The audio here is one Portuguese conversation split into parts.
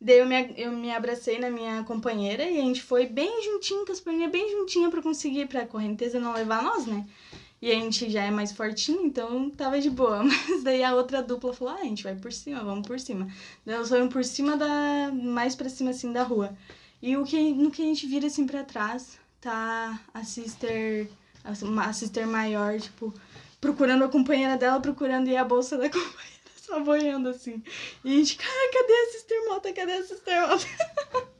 Daí eu me, eu me abracei na minha companheira e a gente foi bem juntinho, com as perninhas bem juntinhas pra conseguir, pra correnteza não levar nós, né? E a gente já é mais fortinho, então tava de boa. Mas daí a outra dupla falou: ah, a gente vai por cima, vamos por cima. Daí nós fomos por cima da. mais pra cima assim da rua. E o que, no que a gente vira assim pra trás, tá a sister. A sister maior, tipo, procurando a companheira dela, procurando e a bolsa da companheira, só boiando assim. E a gente, cara, cadê a sister Mota? Cadê a sister Mota?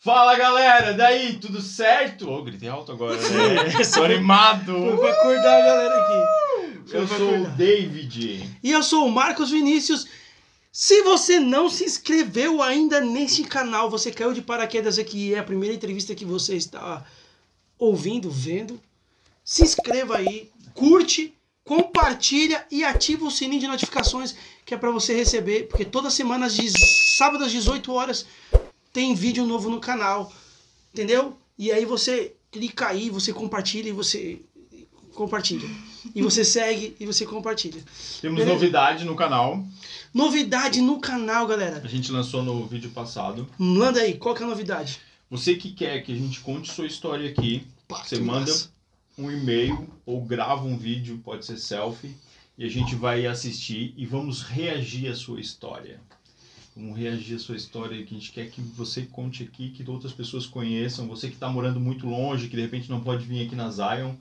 Fala galera, daí, tudo certo? Oh, gritei alto agora, né? Sou animado! Foi pra acordar a galera aqui. Foi Eu sou o. David. E eu sou o Marcos Vinícius. Se você não se inscreveu ainda neste canal, você caiu de paraquedas aqui, é a primeira entrevista que você está ouvindo, vendo. Se inscreva aí, curte, compartilha e ativa o sininho de notificações que é para você receber, porque toda semana, de sábado às 18 horas, tem vídeo novo no canal, entendeu? E aí você clica aí, você compartilha e você compartilha. E você segue e você compartilha. Temos Beleza. novidade no canal. Novidade no canal, galera. A gente lançou no vídeo passado. Manda aí, qual que é a novidade? Você que quer que a gente conte sua história aqui, Pá, Você manda- massa. Um e-mail ou grava um vídeo, pode ser selfie, e a gente vai assistir e vamos reagir à sua história. Vamos reagir à sua história que a gente quer que você conte aqui, que outras pessoas conheçam. Você que está morando muito longe, que de repente não pode vir aqui na Zion.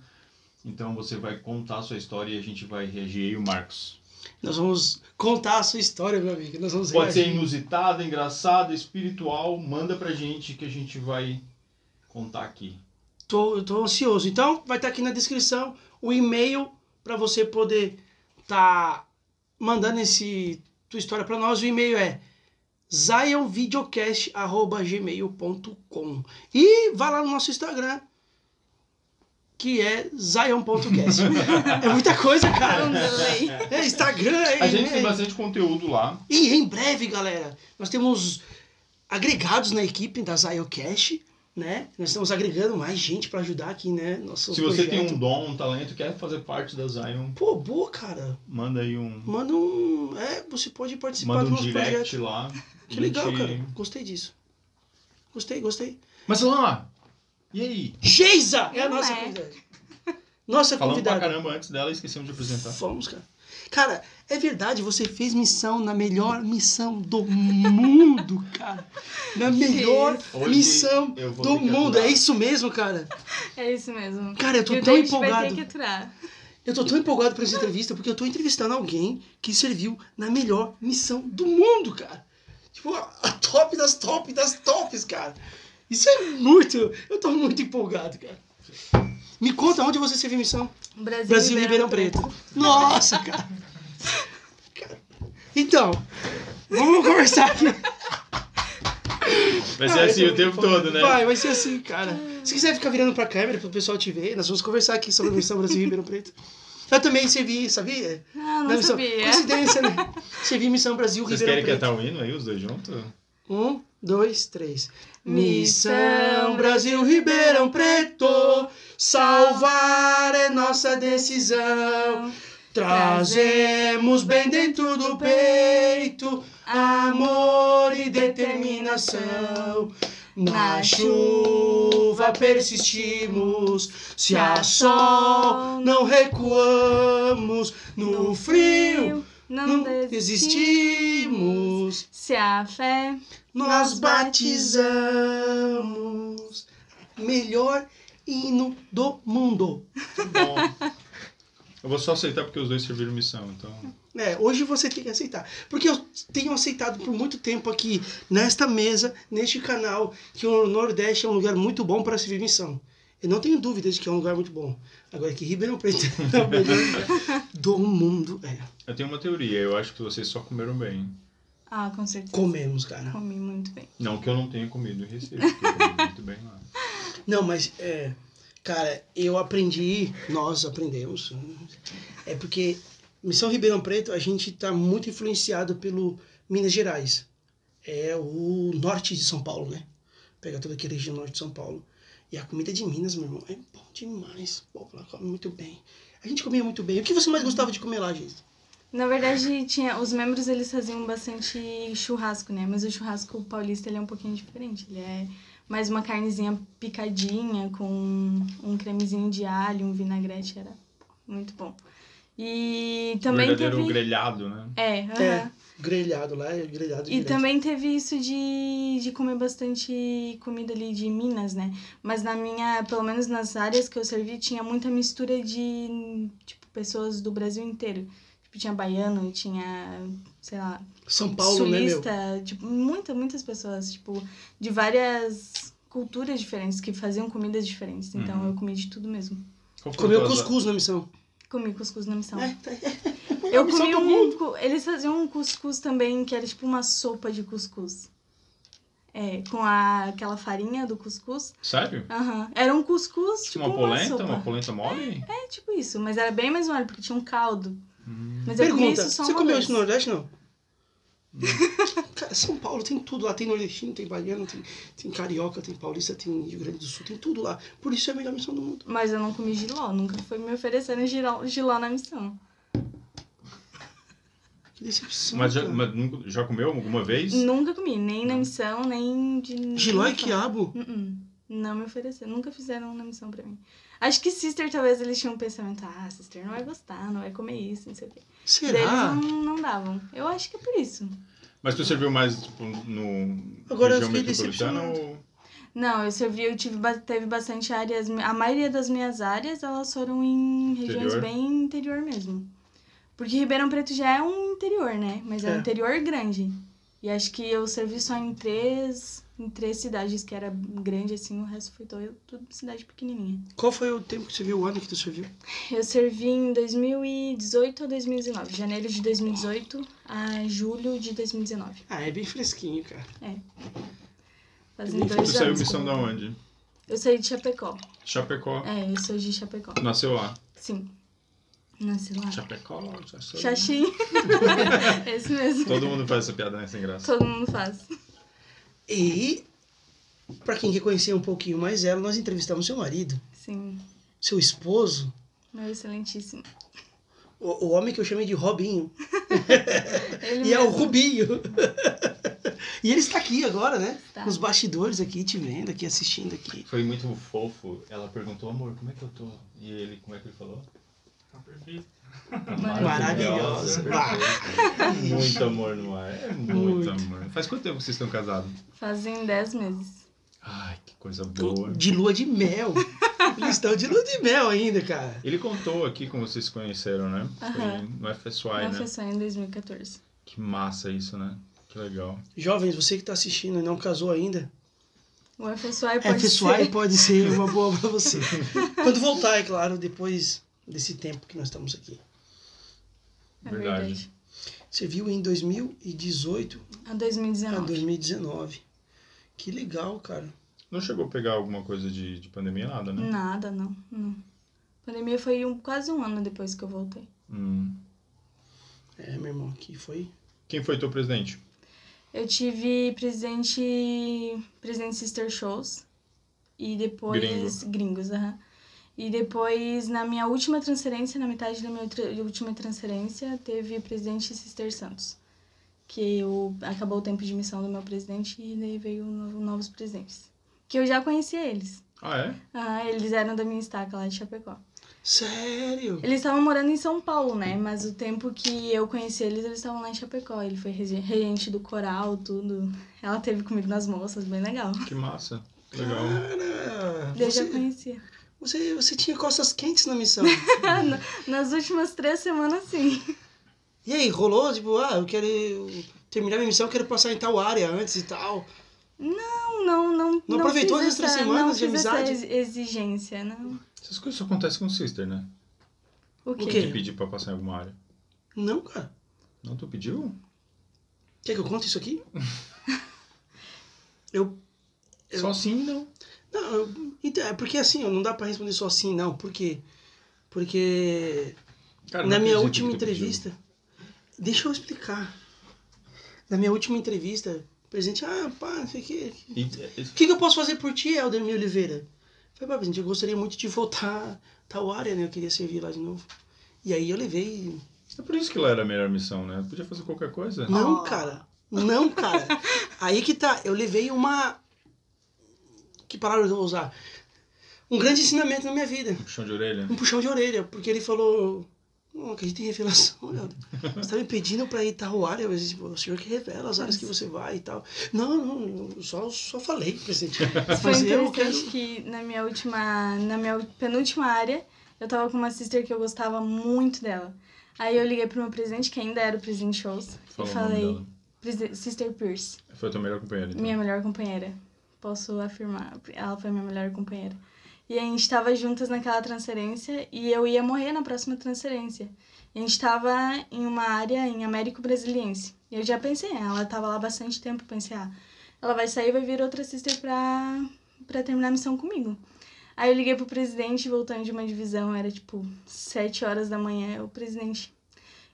Então você vai contar a sua história e a gente vai reagir aí, o Marcos. Nós vamos contar a sua história, meu amigo. Nós vamos Pode ser inusitada, engraçada, espiritual. Manda pra gente que a gente vai contar aqui. Tô, tô ansioso. Então, vai estar aqui na descrição o e-mail para você poder tá mandando esse tua história para nós. O e-mail é zionvideocast@gmail.com. E vai lá no nosso Instagram, que é zion.cast. é muita coisa, cara. delay. É Instagram, é A gente tem e-mail. bastante conteúdo lá. E em breve, galera, nós temos agregados na equipe da Ziocast, né? Nós estamos agregando mais gente para ajudar aqui, né? Nosso Se você tem projeto. um dom, um talento, quer fazer parte da Zion, Pô, boa, cara. manda aí um, Manda um. É, você pode participar manda do um nosso direct projeto. lá. Que legal, cara. Gostei disso. Gostei, gostei. Mas lá, e aí? Geisa é a nossa é. convidada. Nossa Falamos pra convidada. caramba antes dela e esquecemos de apresentar. Vamos, cara. Cara, é verdade, você fez missão na melhor missão do mundo, cara. Na melhor Hoje missão do mundo. É isso mesmo, cara. É isso mesmo. Cara, eu tô e tão empolgado. ter que aturar. Eu tô tão empolgado por essa entrevista porque eu tô entrevistando alguém que serviu na melhor missão do mundo, cara. Tipo, a a top das top das tops, cara. Isso é muito. Eu tô muito empolgado, cara. Me conta onde você serviu missão. Brasil, Brasil Ribeirão Preto. Nossa, cara. Cara, Então, vamos conversar aqui. Vai ser Ah, assim o tempo muito todo, né? Vai, vai ser assim, cara. Se quiser ficar virando pra câmera pro pessoal te ver, nós vamos conversar aqui sobre a missão Brasil Ribeirão Preto. Eu também servi, sabia? Ah, não missão- sabia. Coincidência, né? Servi missão Brasil Vocês Ribeirão querem Preto. cantar o hino aí, os dois juntos? Um, dois, três. Missão Brasil Ribeirão Preto, salvar é nossa decisão. Trazemos bem dentro do peito amor e determinação. Na chuva persistimos, se há sol não recuamos, no frio não, não desistimos. desistimos. Se a fé Nós batizamos. Melhor hino do mundo. Bom. Eu vou só aceitar porque os dois serviram missão, então. É, hoje você tem que aceitar. Porque eu tenho aceitado por muito tempo aqui, nesta mesa, neste canal, que o Nordeste é um lugar muito bom para servir missão. Eu não tenho dúvidas de que é um lugar muito bom. Agora que Ribeirão Preto é o melhor lugar do mundo. É, Eu tenho uma teoria, eu acho que vocês só comeram bem. Ah, com certeza. comemos, cara. Comi muito bem. Não que eu não tenha comido em Recife, porque eu comi muito bem lá. Não, mas é, cara, eu aprendi, nós aprendemos. É porque Missão Ribeirão Preto a gente tá muito influenciado pelo Minas Gerais. É o norte de São Paulo, né? Pega toda aquela região norte de São Paulo. E a comida de Minas, meu irmão, é bom demais. O povo lá come muito bem. A gente comia muito bem. O que você mais gostava de comer lá, gente? Na verdade, tinha, os membros eles faziam bastante churrasco, né? Mas o churrasco paulista ele é um pouquinho diferente. Ele é mais uma carnezinha picadinha com um cremezinho de alho, um vinagrete, era muito bom. E também Verdadeiro teve... grelhado, né? É, aham. É, grelhado lá, é grelhado E direto. também teve isso de, de comer bastante comida ali de Minas, né? Mas na minha, pelo menos nas áreas que eu servi, tinha muita mistura de, tipo, pessoas do Brasil inteiro. Tipo, tinha baiano, tinha, sei lá, São Paulo, né, meu? sulista, tipo, muitas, muitas pessoas, tipo, de várias culturas diferentes, que faziam comidas diferentes. Então Uhum. eu comi de tudo mesmo. Comeu cuscuz na missão. Comi cuscuz na missão. É, Eu comi um. Eles faziam um cuscuz também, que era tipo uma sopa de cuscuz. É, com a, aquela farinha do cuscuz. Sério? Aham. Era um cuscuz, tipo uma uma, polenta? sopa. Uma polenta mole? É, tipo isso. Mas era bem mais mole, porque tinha um caldo. Hum. Mas eu comi Pergunta, isso só você uma comeu isso no Nordeste, não? Cara, São Paulo tem tudo lá. Tem nordestino, tem baiano, tem, tem carioca, tem paulista, tem Rio Grande do Sul, tem tudo lá. Por isso é a melhor missão do mundo. Mas eu não comi giló. Nunca foi me oferecendo giló, giló na missão. Que decepção, Mas, já, cara. mas nunca- já comeu alguma vez? Nunca comi. Nem na missão, nem de... Giló e quiabo? Uh-uh. Não me ofereceram. Nunca fizeram na missão pra mim. Acho que Sister, talvez eles tinham um pensamento. Ah, Sister não vai gostar, não vai comer isso, não sei o quê. Daí eles Será? não, não davam. Eu acho que é por isso. Mas tu serviu mais tipo, no Agora eu região metropolitana ou... Não, eu servi, eu tive, teve bastante áreas. A maioria das minhas áreas, elas foram em regiões Interior? bem interior mesmo. Porque Ribeirão Preto já é um interior, né? Mas é, É. um interior grande. E acho que eu servi só em três, em três cidades que era grande, assim, o resto foi todo, tudo cidade pequenininha. Qual foi o tempo que você viu, o ano que tu serviu? Eu servi em 2018 a 2019. Janeiro de 2018 a julho de 2019. Ah, é bem fresquinho, cara. Fazem Tu Tu dois saiu anos. missão que da eu- onde? Eu saí de Chapecó. Chapecó. É, eu sou de Chapecó. Nasceu lá. Sim. Nasci lá. Chapecó, sou. Xaxim. Esse mesmo. Todo mundo faz essa piada, né? Sem graça. Todo mundo faz. E, pra quem quer conhecer um pouquinho mais ela, nós entrevistamos seu marido, Sim. seu esposo, Meu excelentíssimo. o, o homem que eu chamei de Robinho. Ele E é o mesmo. Rubinho. e ele está aqui agora, né? Está. Nos bastidores aqui, te vendo aqui, assistindo aqui. Foi muito fofo. Ela perguntou, amor, como é que eu tô? E ele, como é que ele falou? Tá perfeito. Maravilhosa. Muito amor no ar. É muito, Muito. amor. Faz quanto tempo que vocês estão casados? Fazem 10 meses. Ai, que coisa boa. De lua de mel. Eles estão de lua de mel ainda, cara. Ele contou aqui como vocês se conheceram, né? Foi no FSY, Não né? só em 2014. Que massa isso, né? Que legal. Jovens, você que está assistindo e não casou ainda, O FSY pode FSY ser. pode ser uma boa pra você. Quando voltar, é claro, depois desse tempo que nós estamos aqui. É Verdade. Você viu em 2018 A a 2019. 2019. Que legal, cara. Não chegou a pegar alguma coisa de, de pandemia, nada, né? Nada, não. não. A pandemia foi um, quase um ano depois que eu voltei. Hum. É, meu irmão, aqui foi. Quem foi teu presidente? Eu tive presidente, presidente Sister Shows e depois Gringo. gringos, aham. E depois na minha última transferência, na metade da minha última transferência, teve presidente Sister Santos. Que eu, acabou o tempo de missão do meu presidente e daí veio no- novos presidentes. Que eu já conhecia eles. Ah, é? Ah, eles eram da minha estaca lá de Chapecó. Sério? Eles estavam morando em São Paulo, né? Mas o tempo que eu conheci eles, eles estavam lá em Chapecó. Ele foi rege- regente do coral, tudo. Ela teve comigo nas moças, bem legal. Que massa. Legal. Cara, Eu já conhecia. Você, você tinha costas quentes na missão. Nas últimas três semanas, sim. e aí, rolou? Tipo, ah, eu quero terminar minha missão, eu quero passar em tal área antes e tal. Não, não, não. Não aproveitou fiz as três essa- semanas não de fiz amizade? Essa ex- exigência, não. Essas coisas só acontecem com o sister, né? O quê? quê? De pedir pra passar em alguma área. Não, cara. Não, tu pediu? Quer que eu conte isso aqui? Eu. Eu- Só assim, não. Não, então, é porque assim, não dá pra responder só assim, não. Por quê? Porque Cara, na minha última que entrevista. Deixa eu explicar. Na minha última entrevista, o presidente, ah, pá, não sei o quê. E- e- O que, que eu posso fazer por ti, Eldermir Oliveira? Eu falei, pá, presidente, eu gostaria muito de voltar tal área, né? Eu queria servir lá de novo. E aí eu levei É por isso que lá era a melhor missão, né? Podia fazer qualquer coisa. Não, Oh. cara. Não, cara. Aí que tá. Eu levei uma. Que palavra eu vou usar? Um grande ensinamento na minha vida. Puxão de orelha. Um puxão de orelha. Porque ele falou. Não acredito em revelação, Léo. Você tá me pedindo pra ir tal área, mas tipo, o senhor que revela as áreas que você vai e tal. Não, não, eu só, só falei, presidente. Foi Mas eu interessante quero. que na minha última, na minha penúltima área, eu tava com uma sister que eu gostava muito dela. Aí eu liguei pro meu presidente, que ainda era o presidente Shows, Fala e falei, dela. "Presi- Sister Pierce, Foi a tua melhor companheira. Então. minha melhor companheira. Posso afirmar, ela foi minha melhor companheira. E a gente tava juntas naquela transferência e eu ia morrer na próxima transferência. E a gente tava em uma área em Américo Brasiliense. E eu já pensei, ela tava lá bastante tempo, pensei, ah, ela vai sair e vai vir outra sister pra, pra terminar a missão comigo. Aí eu liguei pro presidente, voltando de uma divisão, era tipo sete horas da manhã, o presidente.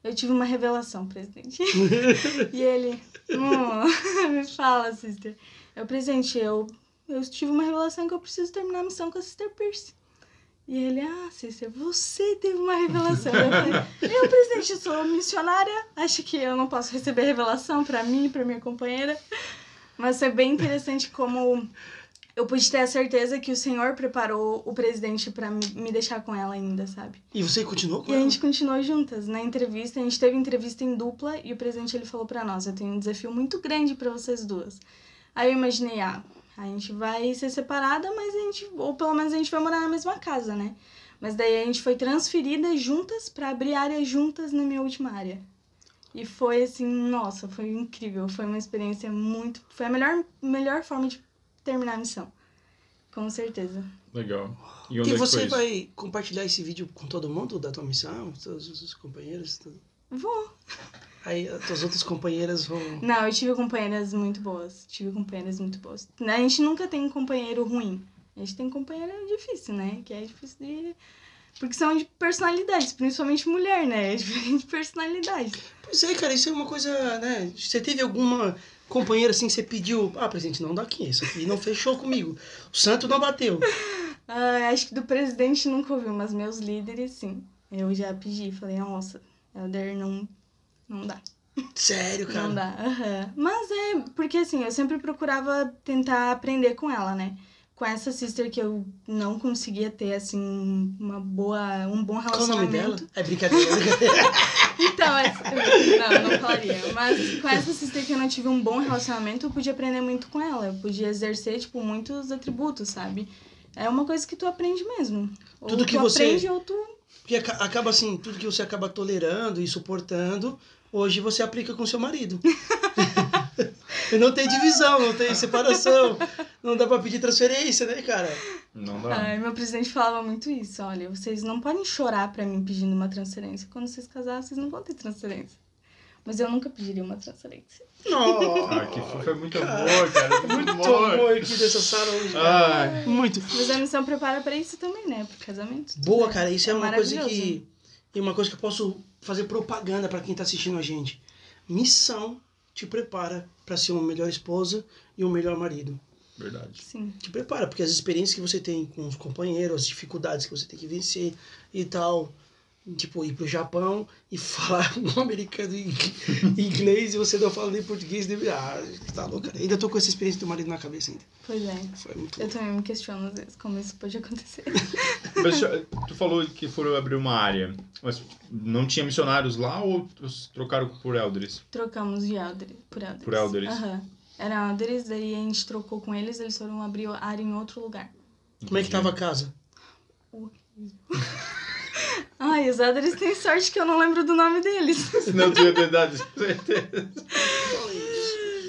Eu tive uma revelação, presidente. e ele, "Hum, me fala, sister. Eu, presidente, eu, eu tive uma revelação que eu preciso terminar a missão com a sister Pierce. E ele, ah, sister, você teve uma revelação. Eu falei, eu, presidente, eu sou missionária, acho que eu não posso receber revelação pra mim, pra minha companheira. Mas foi bem interessante como eu pude ter a certeza que o Senhor preparou o presidente pra me deixar com ela ainda, sabe? E você continuou com E a ela? gente continuou juntas. Na entrevista, a gente teve entrevista em dupla e o presidente ele falou pra nós: Eu tenho um desafio muito grande pra vocês duas. Aí eu imaginei: ah, a gente vai ser separada, mas a gente, ou pelo menos a gente vai morar na mesma casa, né? Mas daí a gente foi transferida juntas pra abrir área juntas na minha última área. E foi assim, nossa, foi incrível. Foi uma experiência muito. Foi a melhor, melhor forma de terminar a missão. Com certeza. Legal. E onde E é você foi isso? vai compartilhar esse vídeo com todo mundo da tua missão, todos os companheiros? Tudo? Vou. Aí as tuas outras companheiras vão. Não, eu tive companheiras muito boas. Tive companheiras muito boas. A gente nunca tem um companheiro ruim. A gente tem companheiro difícil, né? Que é difícil de. Porque são de personalidades, principalmente mulher, né? É diferente de personalidade. Pois é, cara, isso é uma coisa, né? Você teve alguma companheira assim você pediu, ah, presidente, não dá aqui, isso aqui não fechou comigo. O santo não bateu. Ah, acho que do presidente nunca ouviu, mas meus líderes, sim. Eu já pedi, falei, nossa, Elder, não, não dá. Sério, cara. Não dá. aham. Mas é, porque assim, eu sempre procurava tentar aprender com ela, né? Com essa sister que eu não conseguia ter, assim, uma boa, um bom Qual o nome relacionamento. dela? É brincadeira. Então, essa- não, não falaria. Mas com essa sister que eu não tive um bom relacionamento, eu podia aprender muito com ela. Eu podia exercer, tipo, muitos atributos, sabe? É uma coisa que tu aprende mesmo. Ou Tudo que tu você- aprende ou tu... Porque aca- acaba assim, tudo que você acaba tolerando e suportando, hoje você aplica com seu marido. e não tem divisão, não tem separação. Não dá pra pedir transferência, né, cara? Não dá. Ai, meu presidente falava muito isso. Olha, vocês não podem chorar pra mim pedindo uma transferência. Quando vocês casarem, vocês não vão ter transferência. Mas eu nunca pediria uma transferência. Não. Ah, que foi muito amor, cara. Muito Muito amor. amor aqui dessa sala hoje. Ai. Muito. Mas a missão prepara pra isso também, né? Pro casamento. Boa, cara, isso é, É uma coisa que. E uma coisa que eu posso fazer propaganda pra quem tá assistindo a gente. Missão te prepara pra ser uma melhor esposa e um melhor marido. Verdade. Sim. Te prepara, porque as experiências que você tem com os companheiros, as dificuldades que você tem que vencer e tal. Tipo, ir pro Japão e falar um americano em inglês e você não fala nem português. Nem... Ah, tá louco, cara. Ainda tô com essa experiência do marido na cabeça ainda. Pois é. Foi muito Eu louco. também me questiono às vezes como isso pode acontecer. Mas já- tu falou que foram abrir uma área, mas não tinha missionários lá ou trocaram por elders? Trocamos de elder, por elders. Por elders. Aham. Eram elders, daí a gente trocou com eles, eles foram abrir a área em outro lugar. Como é que tava a casa? Ai, os elders têm sorte que eu não lembro do nome deles. Não tinha verdade.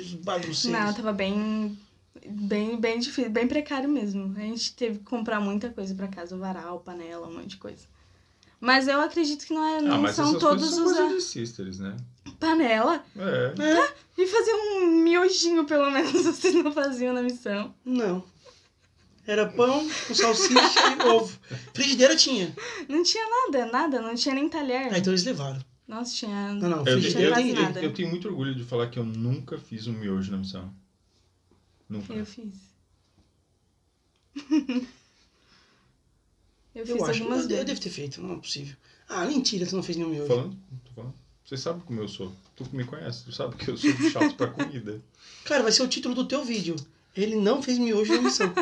Os bagunceiros. Não, tava bem, bem, bem difícil, bem precário mesmo. A gente teve que comprar muita coisa pra casa, varal, panela, um monte de coisa. Mas eu acredito que não, é, Ah, não mas são essas todos são os... coisas de sisters, né? Panela? É. E fazer um miojinho, pelo menos, vocês não faziam na missão. Não. Era pão com salsicha e ovo. Frigideira tinha. Não tinha nada, nada, não tinha nem talher. Ah, então eles levaram. Nossa, tinha... Não, não, Eu, não eu, eu, quase eu- nada. eu tenho muito orgulho de falar que eu nunca fiz um miojo na missão. Nunca. Eu fiz. Eu Eu, fiz acho. algumas Eu, eu devo ter feito, não é possível. Ah, mentira, tu não fez nenhum Tô miojo. falando, tô falando. Você sabe como eu sou. Tu que me conhece, tu sabe que eu sou chato pra comida. Cara, vai ser o título do teu vídeo. Ele não fez miojo na missão.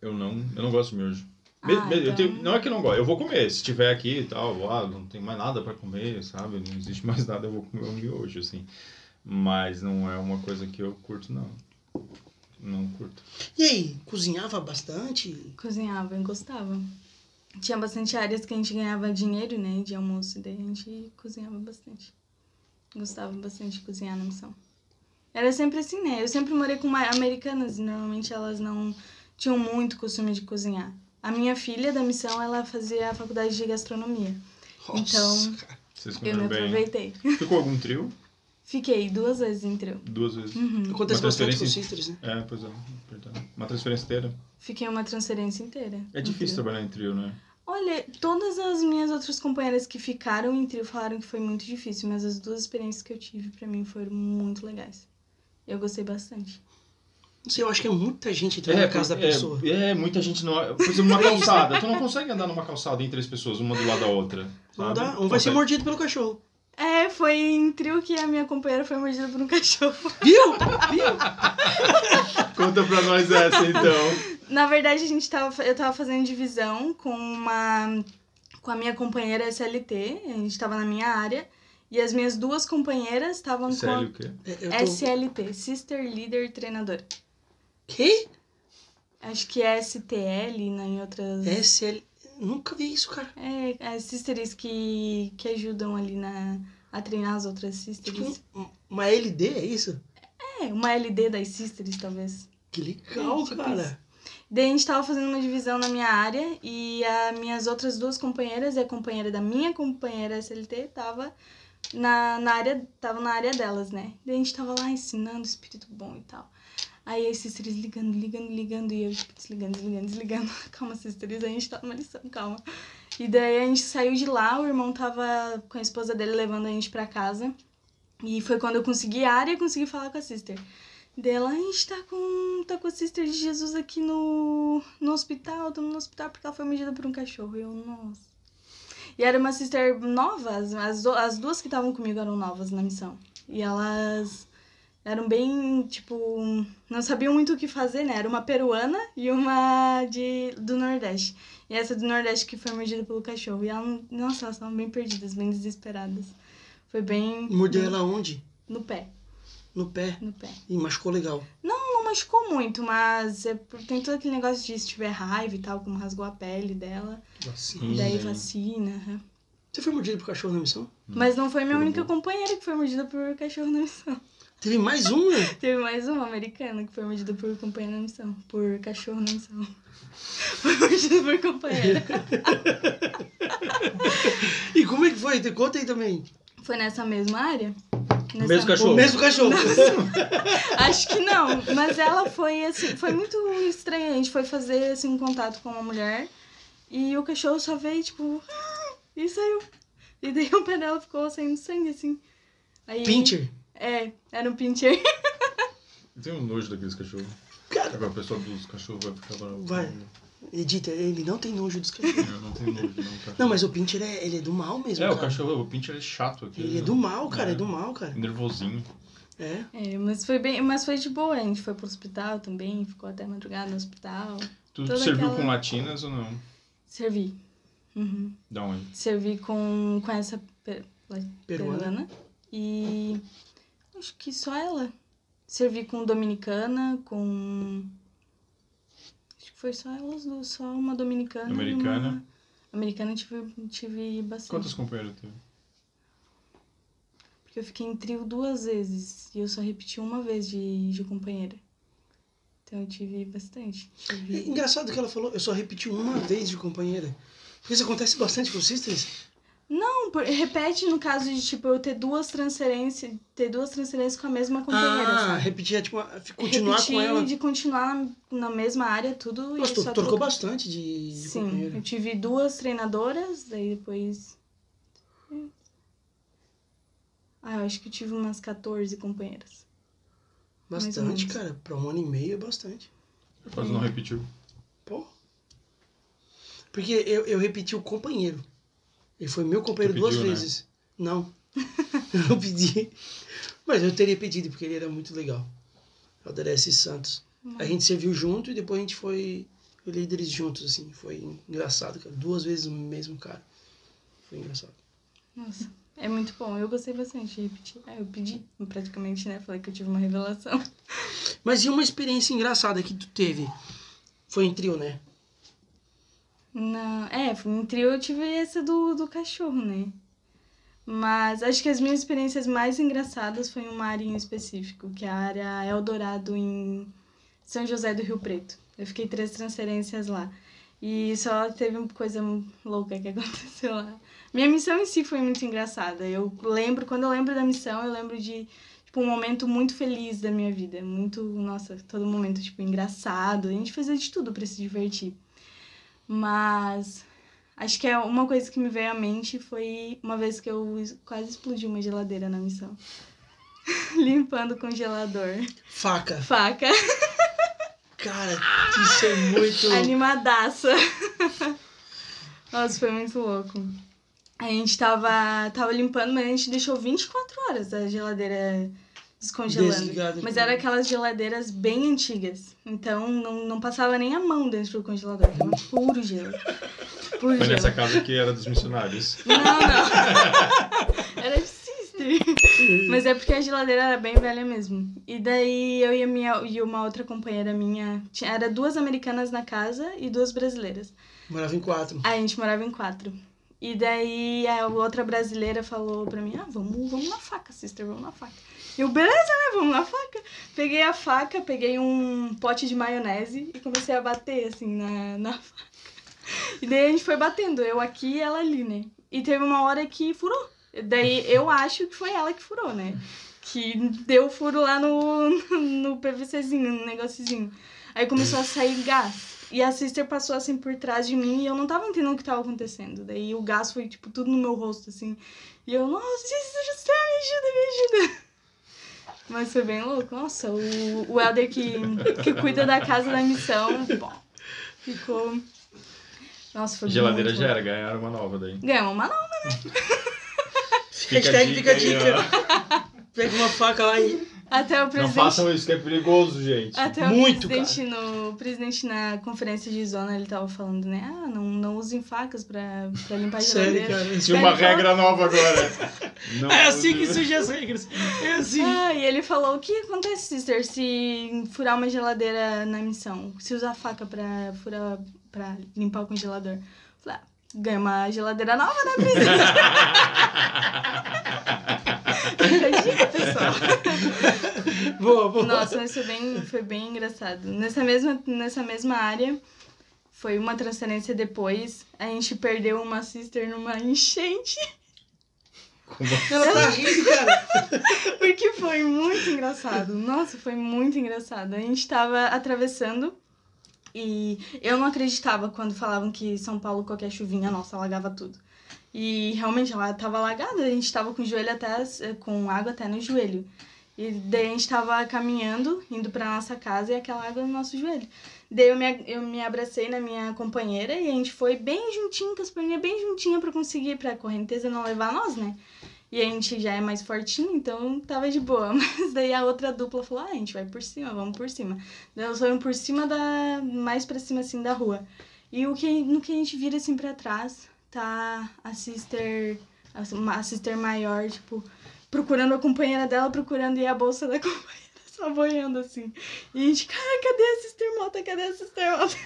Eu não, eu não gosto de miojo. Ah, Me- me- eu então- tenho- não é que eu não gosto, eu vou comer. Se tiver aqui e tal, ah, não tem mais nada pra comer, sabe? Não existe mais nada, eu vou comer um miojo, assim. Mas não é uma coisa que eu curto, não. Não curto. E aí, cozinhava bastante? Cozinhava, eu gostava. Tinha bastante áreas que a gente ganhava dinheiro, né, de almoço, e daí a gente cozinhava bastante. Gostava bastante de cozinhar na missão. Era sempre assim, né? Eu sempre morei com americanas e normalmente elas não tinham muito costume de cozinhar. A minha filha da missão, ela fazia a faculdade de gastronomia. Nossa, Então- cara. Vocês Eu me comeram bem. aproveitei. Ficou algum trio? Fiquei duas vezes em trio. Duas vezes. Uhum. Acontece Uma bastante com transferência- sisters, né? É, pois é. verdade. Uma transferência inteira. Fiquei uma transferência inteira. É difícil trio. trabalhar em trio, né? Olha, todas as minhas outras companheiras que ficaram em trio falaram que foi muito difícil, mas as duas experiências que eu tive pra mim foram muito legais. Eu gostei bastante. Não sei, eu acho que é muita gente entrando na casa da pessoa. É, é, muita gente não. Por exemplo, numa calçada. Tu não consegue andar numa calçada em três pessoas, uma do lado da outra. Não sabe? dá, um vai ser mordido pelo cachorro. É, foi em trio que a minha companheira foi mordida por um cachorro. Viu? Viu? Conta pra nós essa, então. Na verdade, a gente tava, eu tava fazendo divisão com uma com a minha companheira SLT, a gente tava na minha área, e as minhas duas companheiras estavam com Sério, o quê? É, tô... SLT, Sister Leader Treinadora. Quê? Acho que é STL, né, em outras SL... Nunca vi isso, cara. É, as sisters que, que ajudam ali na, a treinar as outras sisters. Tipo, um- uma LD, é isso? É, uma LD das sisters, talvez. Que legal, É, tipo cara. isso. Daí a gente tava fazendo uma divisão na minha área e as minhas outras duas companheiras e a companheira da minha companheira SLT tava na, na área, tava na área delas, né? Daí a gente tava lá ensinando espírito bom e tal. Aí as sisters ligando, ligando, ligando e eu tipo, desligando, desligando, desligando. Calma, sisters, a gente tá numa lição, calma. E daí a gente saiu de lá, o irmão tava com a esposa dele levando a gente pra casa. E foi quando eu consegui a área e consegui falar com a sister. Dela, a gente tá com, tá com a sister de Jesus aqui no, no hospital, estamos no hospital porque ela foi mordida por um cachorro. E eu, nossa. E era uma sister nova, as, as duas que estavam comigo eram novas na missão. E elas eram bem, tipo, não sabiam muito o que fazer, né? Era uma peruana e uma de, do Nordeste. E essa do Nordeste que foi mordida pelo cachorro. E ela, não- nossa, elas estavam bem perdidas, bem desesperadas. Foi bem. Mordeu ela onde? No pé, No pé. no pé. E machucou legal. Não machucou muito, mas é por- tem todo aquele negócio de se tiver raiva e tal, como rasgou a pele dela. Vacina. daí vacina. Você foi mordido por cachorro na missão? Mas não foi minha única companheira que foi mordida por cachorro na missão. Teve mais um, né? Teve mais uma americana que foi mordida por companheira na missão. Por cachorro na missão. Foi mordida por companheira. E como é que foi? Te Conta aí também. Foi nessa mesma área? Nessa- Mesmo cachorro. O mesmo cachorro. Acho que não, mas ela foi assim, foi muito estranho. A gente foi fazer assim, um contato com uma mulher e o cachorro só veio, tipo, e saiu. E daí o pé dela ficou saindo sangue, assim. Aí, Pincher. É, era um pincher. Eu tenho um nojo daqueles cachorros. Cara, Agora a pessoa dos cachorros vai ficar brava. Vai. edita, ele não tem nojo dos cachorros. Eu não tenho nojo, não, cachorro. Não, mas o Pincher é, ele é do mal mesmo, É, o cara. cachorro, o pincher é chato aqui. Ele é do mal, cara, é, É. do mal, cara. Nervosinho. É. É, mas foi bem, mas foi de boa. A gente foi pro hospital também, ficou até madrugada no hospital. Tu Toda serviu aquela- com latinas ou não? Servi. Uhum. Da onde? Servi com, com essa pe- la- Peruana. peruana. E acho que só ela. Servi com dominicana, com. Acho que foi só elas duas, só uma dominicana. Americana. Uma... Americana eu tive, tive bastante. Quantas companheiras teve? Porque eu fiquei em trio duas vezes. E eu só repeti uma vez de, de companheira. Então eu tive bastante. É Tive... engraçado que ela falou, eu só repeti uma vez de companheira. Porque isso acontece bastante com sisters. Não, por- repete no caso de tipo eu ter duas transferências, ter duas transferências com a mesma companheira, ah, sabe? repetir, é, tipo, continuar Repetir com ela. de continuar na, mesma área, tudo e tu só trocou trocar. bastante de, de Sim, companheira. eu tive duas treinadoras, daí depois. Ah, eu acho que eu tive umas 14 companheiras. mais ou Bastante, menos. cara. Pra um ano e meio é bastante. Quase não repetiu. Pô. Porque eu, eu repeti o companheiro. Ele foi meu companheiro Tu duas pediu, né? vezes. Não. eu não pedi. Mas eu teria pedido, porque ele era muito legal. Alderece Santos. A gente serviu junto e depois a gente foi líderes juntos, assim. Foi engraçado, cara. Duas vezes o mesmo cara. Foi engraçado. Nossa, é muito bom. Eu gostei bastante de repetir. Ah, eu pedi praticamente, né? Falei que eu tive uma revelação. Mas e uma experiência engraçada que tu teve? Foi em trio, né? Não, é, em trio eu tive essa do, do cachorro, né? Mas acho que as minhas experiências mais engraçadas foi em uma área em específico, que é a área Eldorado em São José do Rio Preto. Eu fiquei três transferências lá. E só teve uma coisa louca que aconteceu lá. Minha missão em si foi muito engraçada. Eu lembro, quando eu lembro da missão, eu lembro de tipo, um momento muito feliz da minha vida. Muito, nossa, todo momento, tipo, engraçado. A gente fazia de tudo para se divertir. Mas acho que é uma coisa que me veio à mente foi uma vez que eu quase explodi uma geladeira na missão. Limpando o congelador. Faca. Faca. Cara, isso é muito. Animadaça. Nossa, foi muito louco. A gente tava, tava limpando, mas a gente deixou 24 horas a geladeira descongelando. Desligada. Mas era aquelas geladeiras bem antigas. Então não, não passava nem a mão dentro do congelador. Tava puro gelo. Puro Foi gelo. nessa casa que era dos missionários. Não, não. Era de sister. Mas é porque a geladeira era bem velha mesmo. E daí eu e, a minha, e uma outra companheira minha. Tinha, era duas americanas na casa e duas brasileiras. Morava em quatro. A gente morava em quatro. E daí a outra brasileira falou pra mim: Ah, vamos, vamos na faca, sister, vamos na faca. Eu, beleza, né? Vamos na faca. Peguei a faca, peguei um pote de maionese e comecei a bater, assim, na, na faca. E daí a gente foi batendo, eu aqui e ela ali, né? E teve uma hora que furou. Daí eu acho que foi ela que furou, né? Que deu furo lá no, no PVCzinho, no negóciozinho. Aí começou a sair gás. E a sister passou assim por trás de mim e eu não tava entendendo o que tava acontecendo. Daí o gás foi, tipo, tudo no meu rosto, assim. E eu, nossa, Jesus, me ajuda, me ajuda. Mas foi bem louco. Nossa, o, o Helder que, que cuida da casa da missão, bom, ficou. Nossa, foi Geladeira muito já era, ganharam uma nova daí. Ganhamos uma nova. Fica a Hashtag fica a dica. Pega uma faca lá e. Até o Não presidente. façam isso que é perigoso, gente. Até o Muito, presidente, no, o presidente na conferência de zona, ele tava falando, né? Ah, não, não usem facas pra, pra limpar a Sério, geladeira. cara. Tinha uma regra nova agora. Não É assim que surgem as regras. É assim. Ah, e ele falou, o que acontece, sister, se furar uma geladeira na missão? Se usar faca pra, furar, pra limpar o congelador? Eu Falei, ah, ganha uma geladeira nova, né, presidente? Dica, pessoal. Boa, boa. Nossa, mas foi bem, foi bem engraçado. Nessa mesma, nessa mesma área, foi uma transferência depois, a gente perdeu uma sister numa enchente, Como- Ela tá cara. porque foi muito engraçado. Nossa, foi muito engraçado. A gente tava atravessando e eu não acreditava quando falavam que São Paulo, qualquer chuvinha, nossa, alagava tudo. E realmente ela tava alagada, a gente tava com o joelho até, as- com água até no joelho. E daí a gente tava caminhando, indo pra nossa casa e aquela água no nosso joelho. Daí eu me, eu me abracei na minha companheira e a gente foi bem juntinho, com as perninhas bem juntinhas pra conseguir, pra correnteza não levar nós, né? E a gente já é mais fortinho, então tava de boa. Mas daí a outra dupla falou: ah, a gente vai por cima, vamos por cima. Daí elas foram por cima da. mais pra cima assim da rua. E o que, no que a gente vira assim pra trás, tá a sister. a- sister maior, tipo, procurando a companheira dela, procurando e a bolsa da companheira só boiando assim. E a gente, cara, cadê a sister Mota? Cadê a sister Mota?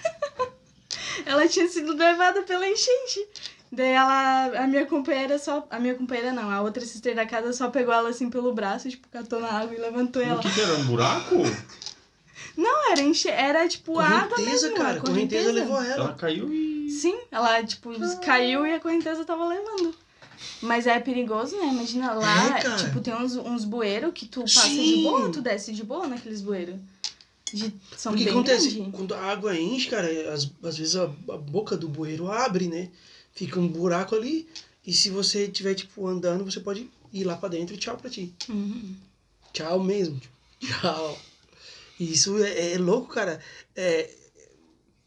ela tinha sido levada pela enchente. Daí ela, a minha companheira só, a minha companheira não, a outra sister da casa só pegou ela assim pelo braço, tipo, catou na água e levantou O ela. que era? Um buraco? Era enche, era tipo água Correnteza, mesmo, cara. a Correnteza levou Ela ela. caiu e. Sim, ela, tipo, caiu e a correnteza tava levando. Mas é perigoso, né? Imagina lá, É, tipo, tem uns, uns bueiros que tu passa de Sim. boa, tu desce de boa naqueles bueiros. De, são Porque o que bem acontece? grandes. Quando a água enche, cara, às, às vezes a, a boca do bueiro abre, né? Fica um buraco ali. E se você estiver, tipo, andando, você pode ir lá pra dentro e tchau pra ti. Uhum. Tchau mesmo. tipo, Tchau. E Isso é, é louco, cara. É,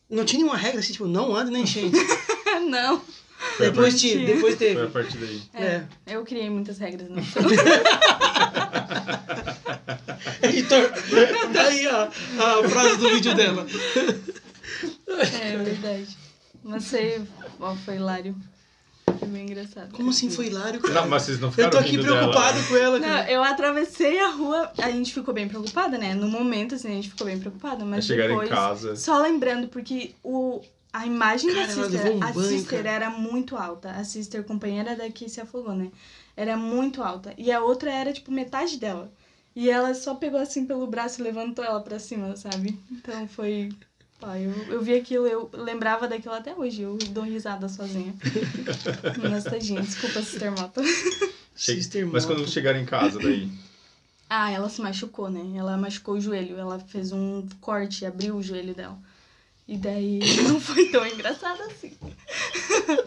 Não tinha nenhuma regra assim, tipo, não anda nem enchente. não. Foi depois partir- tinha, depois Foi a teve. partir daí. É, É. Eu criei muitas regras, não. Editor, daí a, a frase do vídeo dela. É verdade. Mas sei, ó, foi hilário. Foi bem engraçado. Como assim foi hilário, cara? Não, mas vocês não Eu ficaram tô aqui preocupado dela. com ela, Não, cara. eu atravessei a rua, a gente ficou bem preocupada, né? No momento, assim, a gente ficou bem preocupada, mas chegaram depois... em casa. Só lembrando, porque o, a imagem Cara, da Sister, um a banho, Sister cara. era muito alta. A Sister, companheira da que se afogou, né? Era muito alta. E a outra era, tipo, metade dela. E ela só pegou assim pelo braço e levantou ela pra cima, sabe? Então foi. Pá, eu, eu vi aquilo, eu lembrava daquilo até hoje. Eu dou risada sozinha. Nostalgia. Desculpa, Sister Mota. Sister Mas quando chegaram em casa daí. Ah, ela se machucou, né? Ela machucou o joelho. Ela fez um corte, abriu o joelho dela. E daí não foi tão engraçado assim.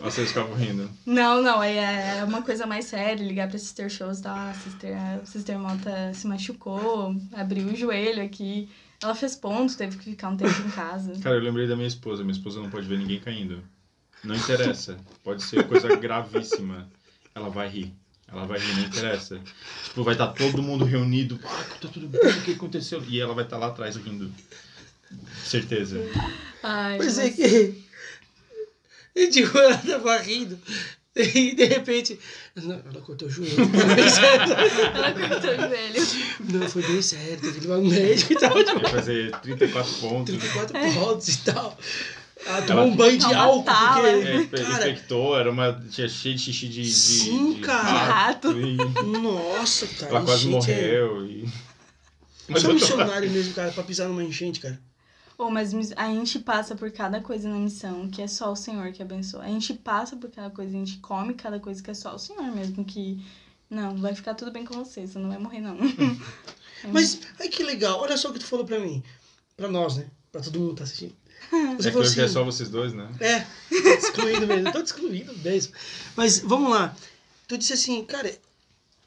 Vocês ficavam rindo. Não, não, é, é uma coisa mais séria, ligar pra Sister Shows e tal. Ah, Sister, a Sister Mota se machucou, abriu o joelho aqui. Ela fez ponto, teve que ficar um tempo em casa. Cara, eu lembrei da minha esposa. Minha esposa não pode ver ninguém caindo. Não interessa. Pode ser coisa gravíssima. Ela vai rir. Ela vai rir, não interessa. Tipo, vai estar todo mundo reunido. Ah, tá tudo bem, o que aconteceu? E ela vai estar lá atrás rindo. Certeza. Ai, Mas é mas- que. Eu digo, ela tava rindo. E de repente. Não, ela cortou o joelho. Ela cortou o joelho. Não, foi bem sério. Teve que ir no médico e tal. Tipo, fazer 34 pontos. 34 É. pontos e tal. Ela tomou um banho de álcool, tala. É, porque. Cara, infectou, era uma. Tinha cheio de xixi de. Sim, de cara. rato, e nossa, cara. ela quase é- morreu. E... Mas sou eu tô- missionário mesmo, cara, pra pisar numa enchente, cara. Oh, mas a gente passa por cada coisa na missão que é só o Senhor que abençoa. A gente passa por cada coisa, a gente come cada coisa que é só o Senhor mesmo que. Não, vai ficar tudo bem com você, você não vai morrer, não. Mas, ai que legal, olha só o que tu falou pra mim. Pra nós, né? Pra todo mundo que tá assistindo. Você É que falou hoje é assim. só vocês dois, né? É, excluindo mesmo, tô te excluindo mesmo. Mas vamos lá. Tu disse assim, cara,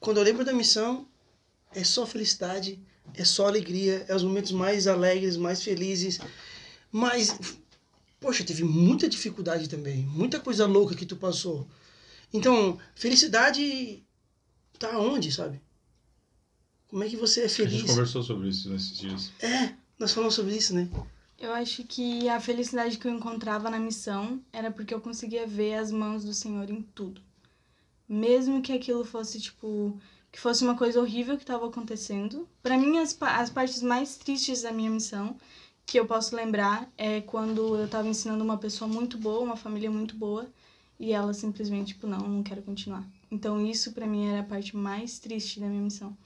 quando eu lembro da missão, é só felicidade, é só alegria, é os momentos mais alegres, mais felizes. Mas, poxa, teve muita dificuldade também, muita coisa louca que tu passou. Então, felicidade tá onde, sabe? Como é que você é A gente feliz? conversou sobre isso nesses dias. É, nós falamos sobre isso, né? Eu acho que a felicidade que eu encontrava na missão era porque eu conseguia ver as mãos do Senhor em tudo. Mesmo que aquilo fosse, tipo, que fosse uma coisa horrível que estava acontecendo. Para mim, as, as partes mais tristes da minha missão, que eu posso lembrar, é quando eu tava ensinando uma pessoa muito boa, uma família muito boa, e ela simplesmente, tipo, não, não quero continuar. Então, isso para mim era a parte mais triste da minha missão.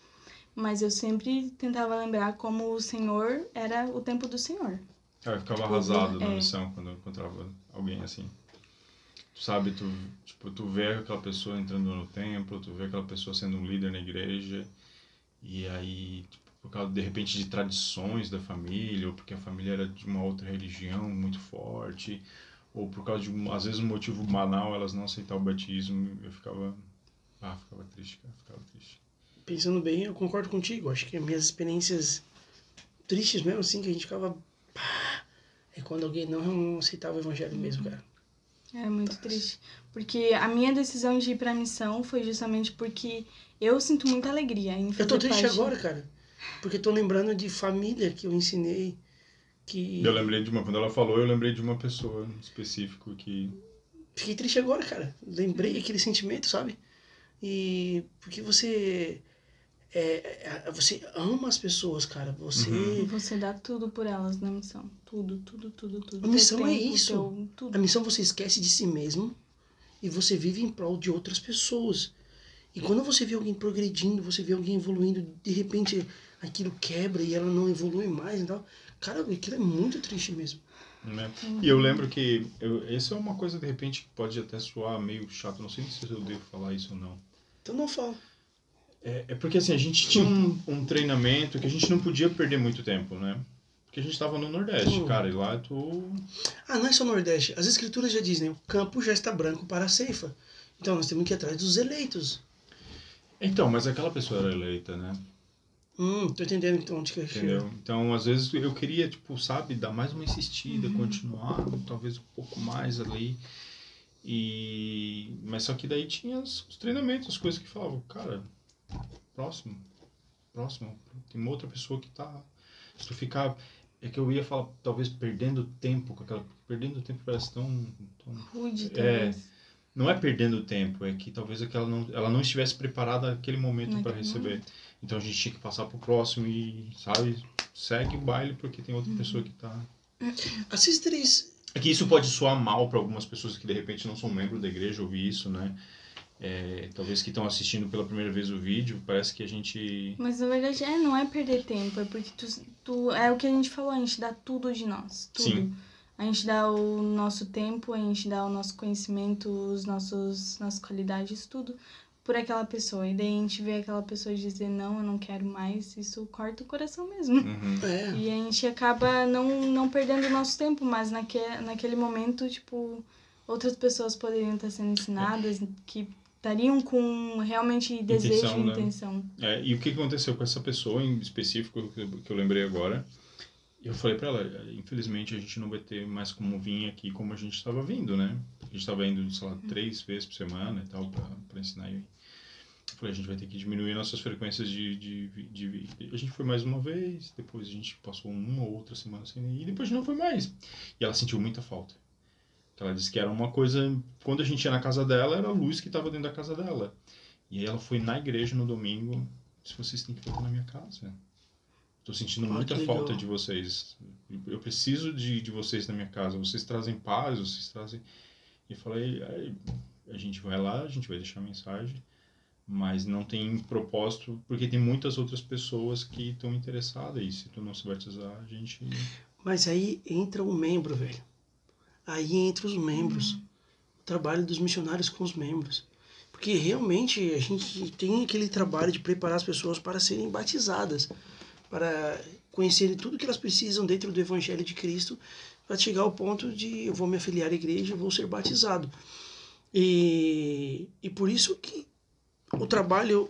Mas eu sempre tentava lembrar como o Senhor era o tempo do Senhor. Ah, Eu ficava arrasado na É. missão quando eu encontrava alguém assim. Sabe, tu, tipo, tu vê aquela pessoa entrando no templo, tu vê aquela pessoa sendo um líder na igreja, e aí, tipo, por causa, de repente, de tradições da família, ou porque a família era de uma outra religião muito forte, ou por causa de, às vezes, um motivo banal, elas não aceitar o batismo, eu ficava, ah, ficava triste, cara, ficava triste. Pensando bem, eu concordo contigo. Acho que as minhas experiências tristes mesmo, assim, que a gente ficava. É quando alguém não aceitava o evangelho mesmo, cara. É muito triste. Porque a minha decisão de ir pra missão foi justamente porque eu sinto muita alegria em fazer Eu tô triste parte- agora, cara. Porque tô lembrando de família que eu ensinei. Que. Eu lembrei de uma, quando ela falou, eu lembrei de uma pessoa em específico que Fiquei triste agora, cara. Lembrei aquele sentimento, sabe? E porque você. É, é, você ama as pessoas, cara. Você. Uhum. Você dá tudo por elas na missão. Tudo, tudo, tudo, tudo. A missão é tempo, isso. teu- tudo. A missão você esquece de si mesmo e você vive em prol de outras pessoas. E quando você vê alguém progredindo, você vê alguém evoluindo, de repente aquilo quebra e ela não evolui mais e tal. Cara, aquilo é muito triste mesmo. Né? E eu lembro que eu, essa é uma coisa de repente que pode até soar meio chato, não sei se eu devo falar isso ou não. Então não fala. É, é porque assim, a gente tinha um, um treinamento que a gente não podia perder muito tempo, né? Porque a gente estava no Nordeste, Hum. cara, e lá tu. Ah, não é só Nordeste. As escrituras já dizem, né? o campo já está branco para a ceifa. Então nós temos que ir atrás dos eleitos. Então, mas aquela pessoa era eleita, né? Hum, tô entendendo então onde que eu chego. Entendeu? Então, às vezes eu queria, tipo, sabe, dar mais uma insistida, Uhum. continuar, talvez um pouco mais ali. E mas só que daí tinha os treinamentos, as coisas que falavam, cara, próximo, próximo, tem uma outra pessoa que tá se tu ficar é que eu ia falar, talvez perdendo tempo com aquela perdendo tempo parece tão, tão Rude, É. não é perdendo tempo, é que talvez aquela não, ela não estivesse preparada naquele momento para receber. Então a gente tinha que passar pro próximo e, sabe, segue o baile porque tem outra pessoa que tá. A Sisters, É que isso pode soar mal para algumas pessoas que de repente não são membros da igreja ouvir isso, né? É, talvez que estão assistindo pela primeira vez o vídeo, parece que a gente. Mas na verdade é, não é perder tempo, é porque tu, tu. É o que a gente falou, a gente dá tudo de nós. Tudo. Sim. A gente dá o nosso tempo, a gente dá o nosso conhecimento, os nossos, nossas qualidades, tudo por aquela pessoa. E daí a gente vê aquela pessoa dizer, não, eu não quero mais, isso corta o coração mesmo. Uhum. é, E a gente acaba não, não perdendo o nosso tempo, mas naque, naquele momento, tipo, outras pessoas poderiam estar sendo ensinadas que estariam com realmente desejo Intenção, e né? intenção. É, e o que aconteceu com essa pessoa em específico que eu, lembrei agora? Eu falei pra ela, infelizmente a gente não vai ter mais como vir aqui como a gente estava vindo, né? A gente estava indo, sei lá, três vezes por semana e tal, pra ensinar. Eu falei, a gente vai ter que diminuir nossas frequências de, de, de, A gente foi mais uma vez, depois a gente passou uma ou outra semana sem ir, e depois não foi mais. E ela sentiu muita falta. Ela disse que era uma coisa. Quando a gente ia na casa dela, era a luz que estava dentro da casa dela. E aí ela foi na igreja no domingo. Se vocês têm que voltar na minha casa. Tô sentindo Ah, muita falta de vocês. Eu preciso de, de vocês na minha casa. Vocês trazem paz, vocês trazem. E eu falei, aí, a gente vai lá, a gente vai deixar mensagem. Mas não tem propósito, porque tem muitas outras pessoas que estão interessadas. E se tu não se batizar, a gente. mas aí entra o membro, velho. Aí entra os membros. O trabalho dos missionários com os membros. Porque realmente a gente tem aquele trabalho de preparar as pessoas para serem batizadas, para conhecerem tudo que elas precisam dentro do Evangelho de Cristo, para chegar ao ponto de eu vou me afiliar à igreja e vou ser batizado. E, e por isso que o trabalho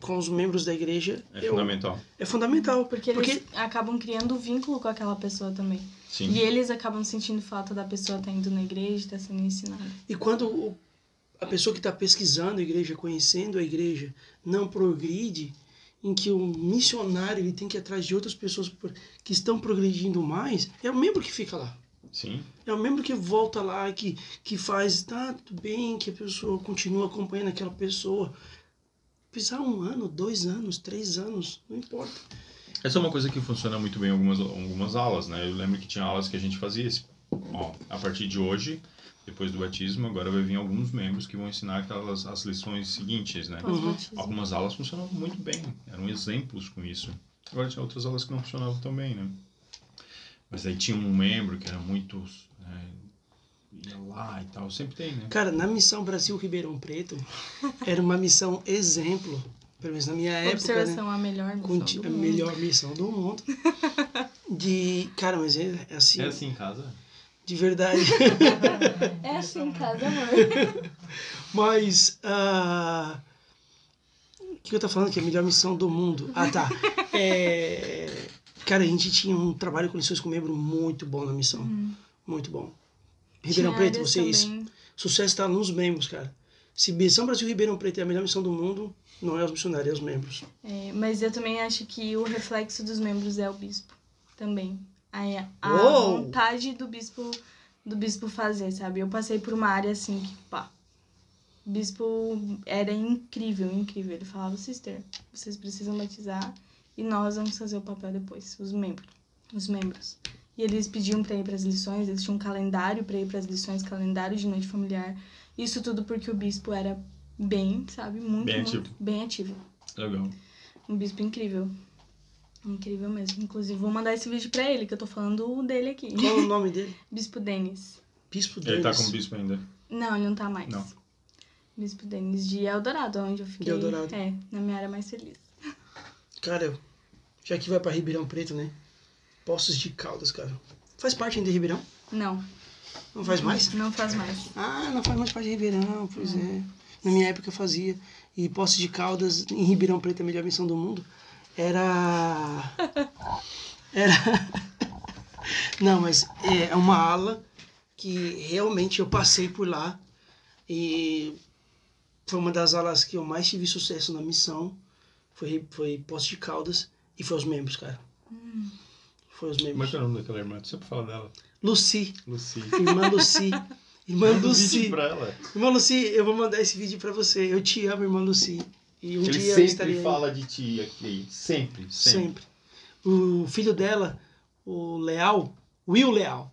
com os membros da igreja É eu- fundamental. é fundamental. Porque eles Porque acabam criando vínculo com aquela pessoa também. Sim. E eles acabam sentindo falta da pessoa estar indo na igreja, estar sendo ensinada. E quando o- a pessoa que está pesquisando a igreja, conhecendo a igreja, não progride, em que o missionário ele tem que ir atrás de outras pessoas que estão progredindo mais, é o membro que fica lá. Sim. É o membro que volta lá, que, que faz, tá, tudo bem, que a pessoa continua acompanhando aquela pessoa. Precisar um ano, dois anos, três anos, não importa. Essa é uma coisa que funciona muito bem em algumas, algumas aulas, né? Eu lembro que tinha aulas que a gente fazia esse, ó, a partir de hoje, depois do batismo, agora vai vir alguns membros que vão ensinar aquelas as lições seguintes, né? Pós-batismo. Algumas aulas funcionavam muito bem, eram exemplos com isso. Agora tinha outras aulas que não funcionavam tão bem, né? Mas aí tinha um membro que era muito. né, ia lá e tal, sempre tem, né? Cara, na missão Brasil Ribeirão Preto, era uma missão exemplo, pelo menos na minha época, né? Observação, a melhor missão Conti- do a mundo. melhor missão do mundo. De. Cara, mas é, é assim, em casa? de verdade. É assim, casa, amor. mas. ah, O que eu tô falando? Que é a melhor missão do mundo. Ah, tá. É, Cara, a gente tinha um trabalho com lições com membro muito bom na missão. Muito bom. Ribeirão Tinha Preto, vocês. também. Sucesso está nos membros, cara. Se Missão Brasil Ribeirão Preto é a melhor missão do mundo, não é os missionários, é os membros. É, mas eu também acho que o reflexo dos membros é o bispo. Também. A, a Uou! vontade do bispo do bispo fazer, sabe? Eu passei por uma área assim que, pá. O bispo era incrível, incrível. Ele falava, sister, vocês precisam batizar e nós vamos fazer o papel depois, os membros. Os membros. E eles pediam pra ir pras lições, eles tinham um calendário pra ir pras lições, calendário de noite familiar. Isso tudo porque o bispo era bem, sabe? Muito, Bem muito ativo. bem ativo. Legal. Um bispo incrível. Incrível mesmo. Inclusive, vou mandar esse vídeo pra ele, que eu tô falando dele aqui. Qual o nome dele? Bispo Denis. Bispo Ele tá Denis. como bispo ainda. Não, ele não tá mais. Não. Bispo Denis de Eldorado, onde eu fiquei. Eldorado. É, na minha área mais feliz. Cara, já que vai pra Ribeirão Preto, né? Poços de Caldas, cara. Faz parte ainda de Ribeirão? Não. Não faz mais? Não faz mais. Ah, não faz mais parte de Ribeirão, pois é. Na minha época eu fazia. E Poços de Caldas, em Ribeirão Preto, é a melhor missão do mundo. Era. Era. Não, mas é uma ala que realmente eu passei por lá e foi uma das alas que eu mais tive sucesso na missão. Foi, foi Poço de Caldas e foi os membros, cara. Hum. Foi os Como é que é o nome daquela irmã? Tu sempre fala dela. Lucy, Lucy. irmã Lucy. Irmã Manda um vídeo Lucy. pra ela. Irmã Lucy, eu vou mandar esse vídeo pra você. Eu te amo, irmã Lucy. E um Ele dia sempre estarei fala de ti aqui. Sempre, sempre. Sempre. O filho dela, o Leal, Will Leal.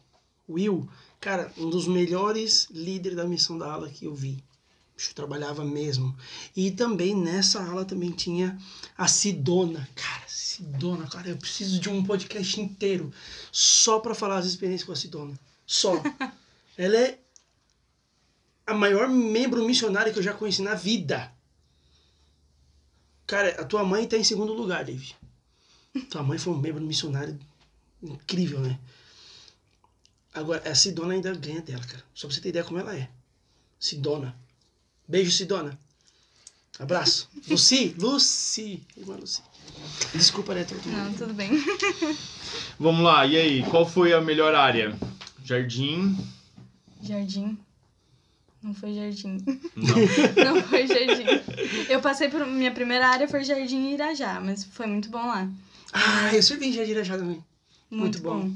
Will, cara, um dos melhores líderes da missão da ala que eu vi. Bicho trabalhava mesmo. E também nessa ala também tinha a Sidona. Cara, Sidona, cara, eu preciso de um podcast inteiro só pra falar as experiências com a Sidona. Só. Ela é a maior membro missionária que eu já conheci na vida. Cara, a tua mãe tá em segundo lugar, David. Tua mãe foi um membro missionário incrível, né? Agora, a Sidona ainda ganha dela, cara. Só pra você ter ideia como ela é. Sidona. Beijo, Sidona. Abraço. Lucy, Lucy. Irmã Lucy. Desculpa, né? Todo Não, mundo. tudo bem. Vamos lá, e aí? Qual foi a melhor área? Jardim? Jardim. Não foi jardim. Não. Não foi jardim. Eu passei por. Minha primeira área foi Jardim Irajá, mas foi muito bom lá. Ah, eu servi em Jardim já também. Muito, Muito bom.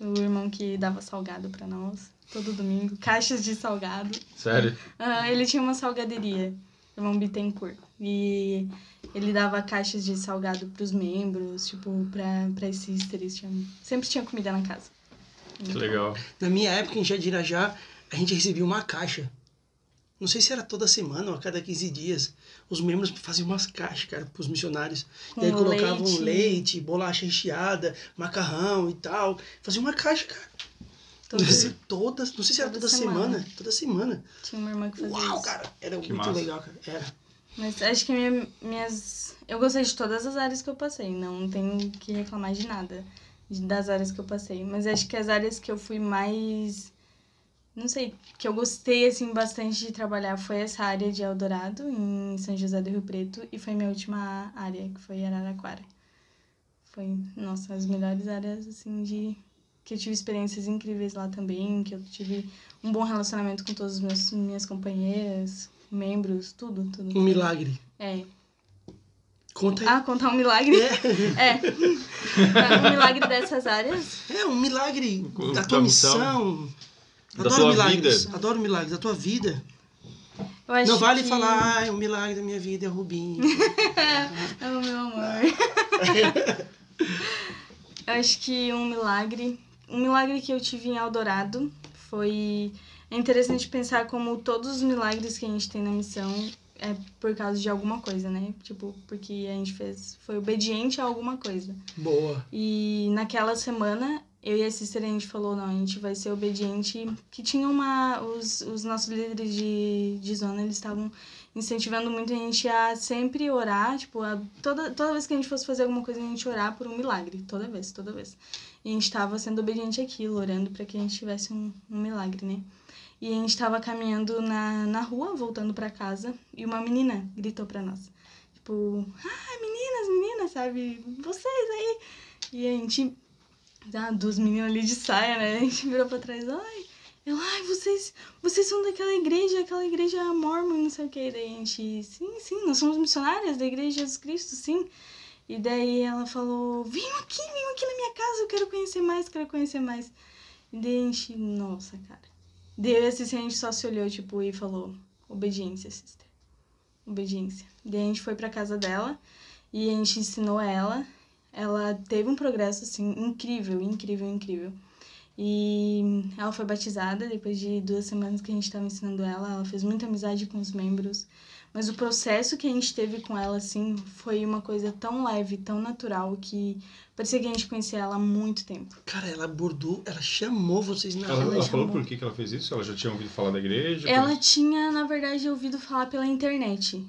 bom. O irmão que dava salgado pra nós, todo domingo. Caixas de salgado. Sério? Ah, ele tinha uma salgaderia, irmão Bittencourt. E ele dava caixas de salgado pros membros, tipo, pra, pra sisters. Tinha, sempre tinha comida na casa. Que legal. Na minha época, em Jadirajá, a gente recebia uma caixa. Não sei se era toda semana ou a cada 15 dias. Os membros faziam umas caixas, cara, pros missionários. Com e aí colocavam leite. leite. bolacha recheada, macarrão e tal. Faziam uma caixa, cara. Não sei, todas, não sei se era Toda toda semana. semana. Toda semana. tinha uma irmã que fazia Uau, isso. cara. Era Que muito massa. legal, cara. Era. Mas acho que minha- minhas. Eu gostei de todas as áreas que eu passei. Não tenho que reclamar de nada das áreas que eu passei. Mas acho que as áreas que eu fui mais. Não sei, que eu gostei assim bastante de trabalhar foi essa área de Eldorado, em São José do Rio Preto, e foi minha última área, que foi Araraquara. Foi, nossa, as melhores áreas assim de que eu tive experiências incríveis lá também, que eu tive um bom relacionamento com todas as meus, minhas companheiras, membros, tudo, tudo. Um milagre. É. Conta aí. Ah, contar um milagre? É, É. um milagre dessas áreas. é um milagre da da tua missão. Da Adoro tua milagres. vida. Adoro milagres da tua vida. Eu acho Não vale que- falar, ah, o milagre da minha vida é o Rubinho. Oh, meu amor. eu acho que um milagre. Um milagre que eu tive em Eldorado foi. É interessante pensar como todos os milagres que a gente tem na missão é por causa de alguma coisa, né? Tipo, porque a gente fez. Foi obediente a alguma coisa. Boa. E naquela semana, eu e a Sister, a gente falou, não, a gente vai ser obediente. Que tinha uma... Os, os nossos líderes de, de zona, eles estavam incentivando muito a gente a sempre orar, tipo, a, toda, toda vez que a gente fosse fazer alguma coisa, a gente orar por um milagre. Toda vez, toda vez. E a gente estava sendo obediente àquilo, orando para que a gente tivesse um, um milagre, né? E a gente estava caminhando na, na rua, voltando para casa, e uma menina gritou para nós. Tipo, ah, meninas, meninas, sabe? Vocês aí. E a gente, ah, duas meninas ali de saia, né? A gente virou pra trás, ai, ela, ai, vocês, vocês são daquela igreja, aquela igreja mormon, não sei o que. Daí a gente, sim, sim, nós somos missionárias da igreja de Jesus Cristo, sim. E daí ela falou, vem aqui, vem aqui na minha casa, eu quero conhecer mais, quero conhecer mais. E daí a gente, nossa, cara. Daí eu a gente só se olhou, tipo, e falou, obediência, sister. Obediência. Daí a gente foi pra casa dela e a gente ensinou ela. Ela teve um progresso, assim, incrível, incrível, incrível. E ela foi batizada depois de duas semanas que a gente estava ensinando ela. Ela fez muita amizade com os membros. Mas o processo que a gente teve com ela, assim, foi uma coisa tão leve, tão natural, que parecia que a gente conhecia ela há muito tempo. Cara, ela abordou, ela chamou vocês na Ela, ela chamou. falou por que, que ela fez isso? Ela já tinha ouvido falar da igreja? Ela tinha, na verdade, ouvido falar pela internet.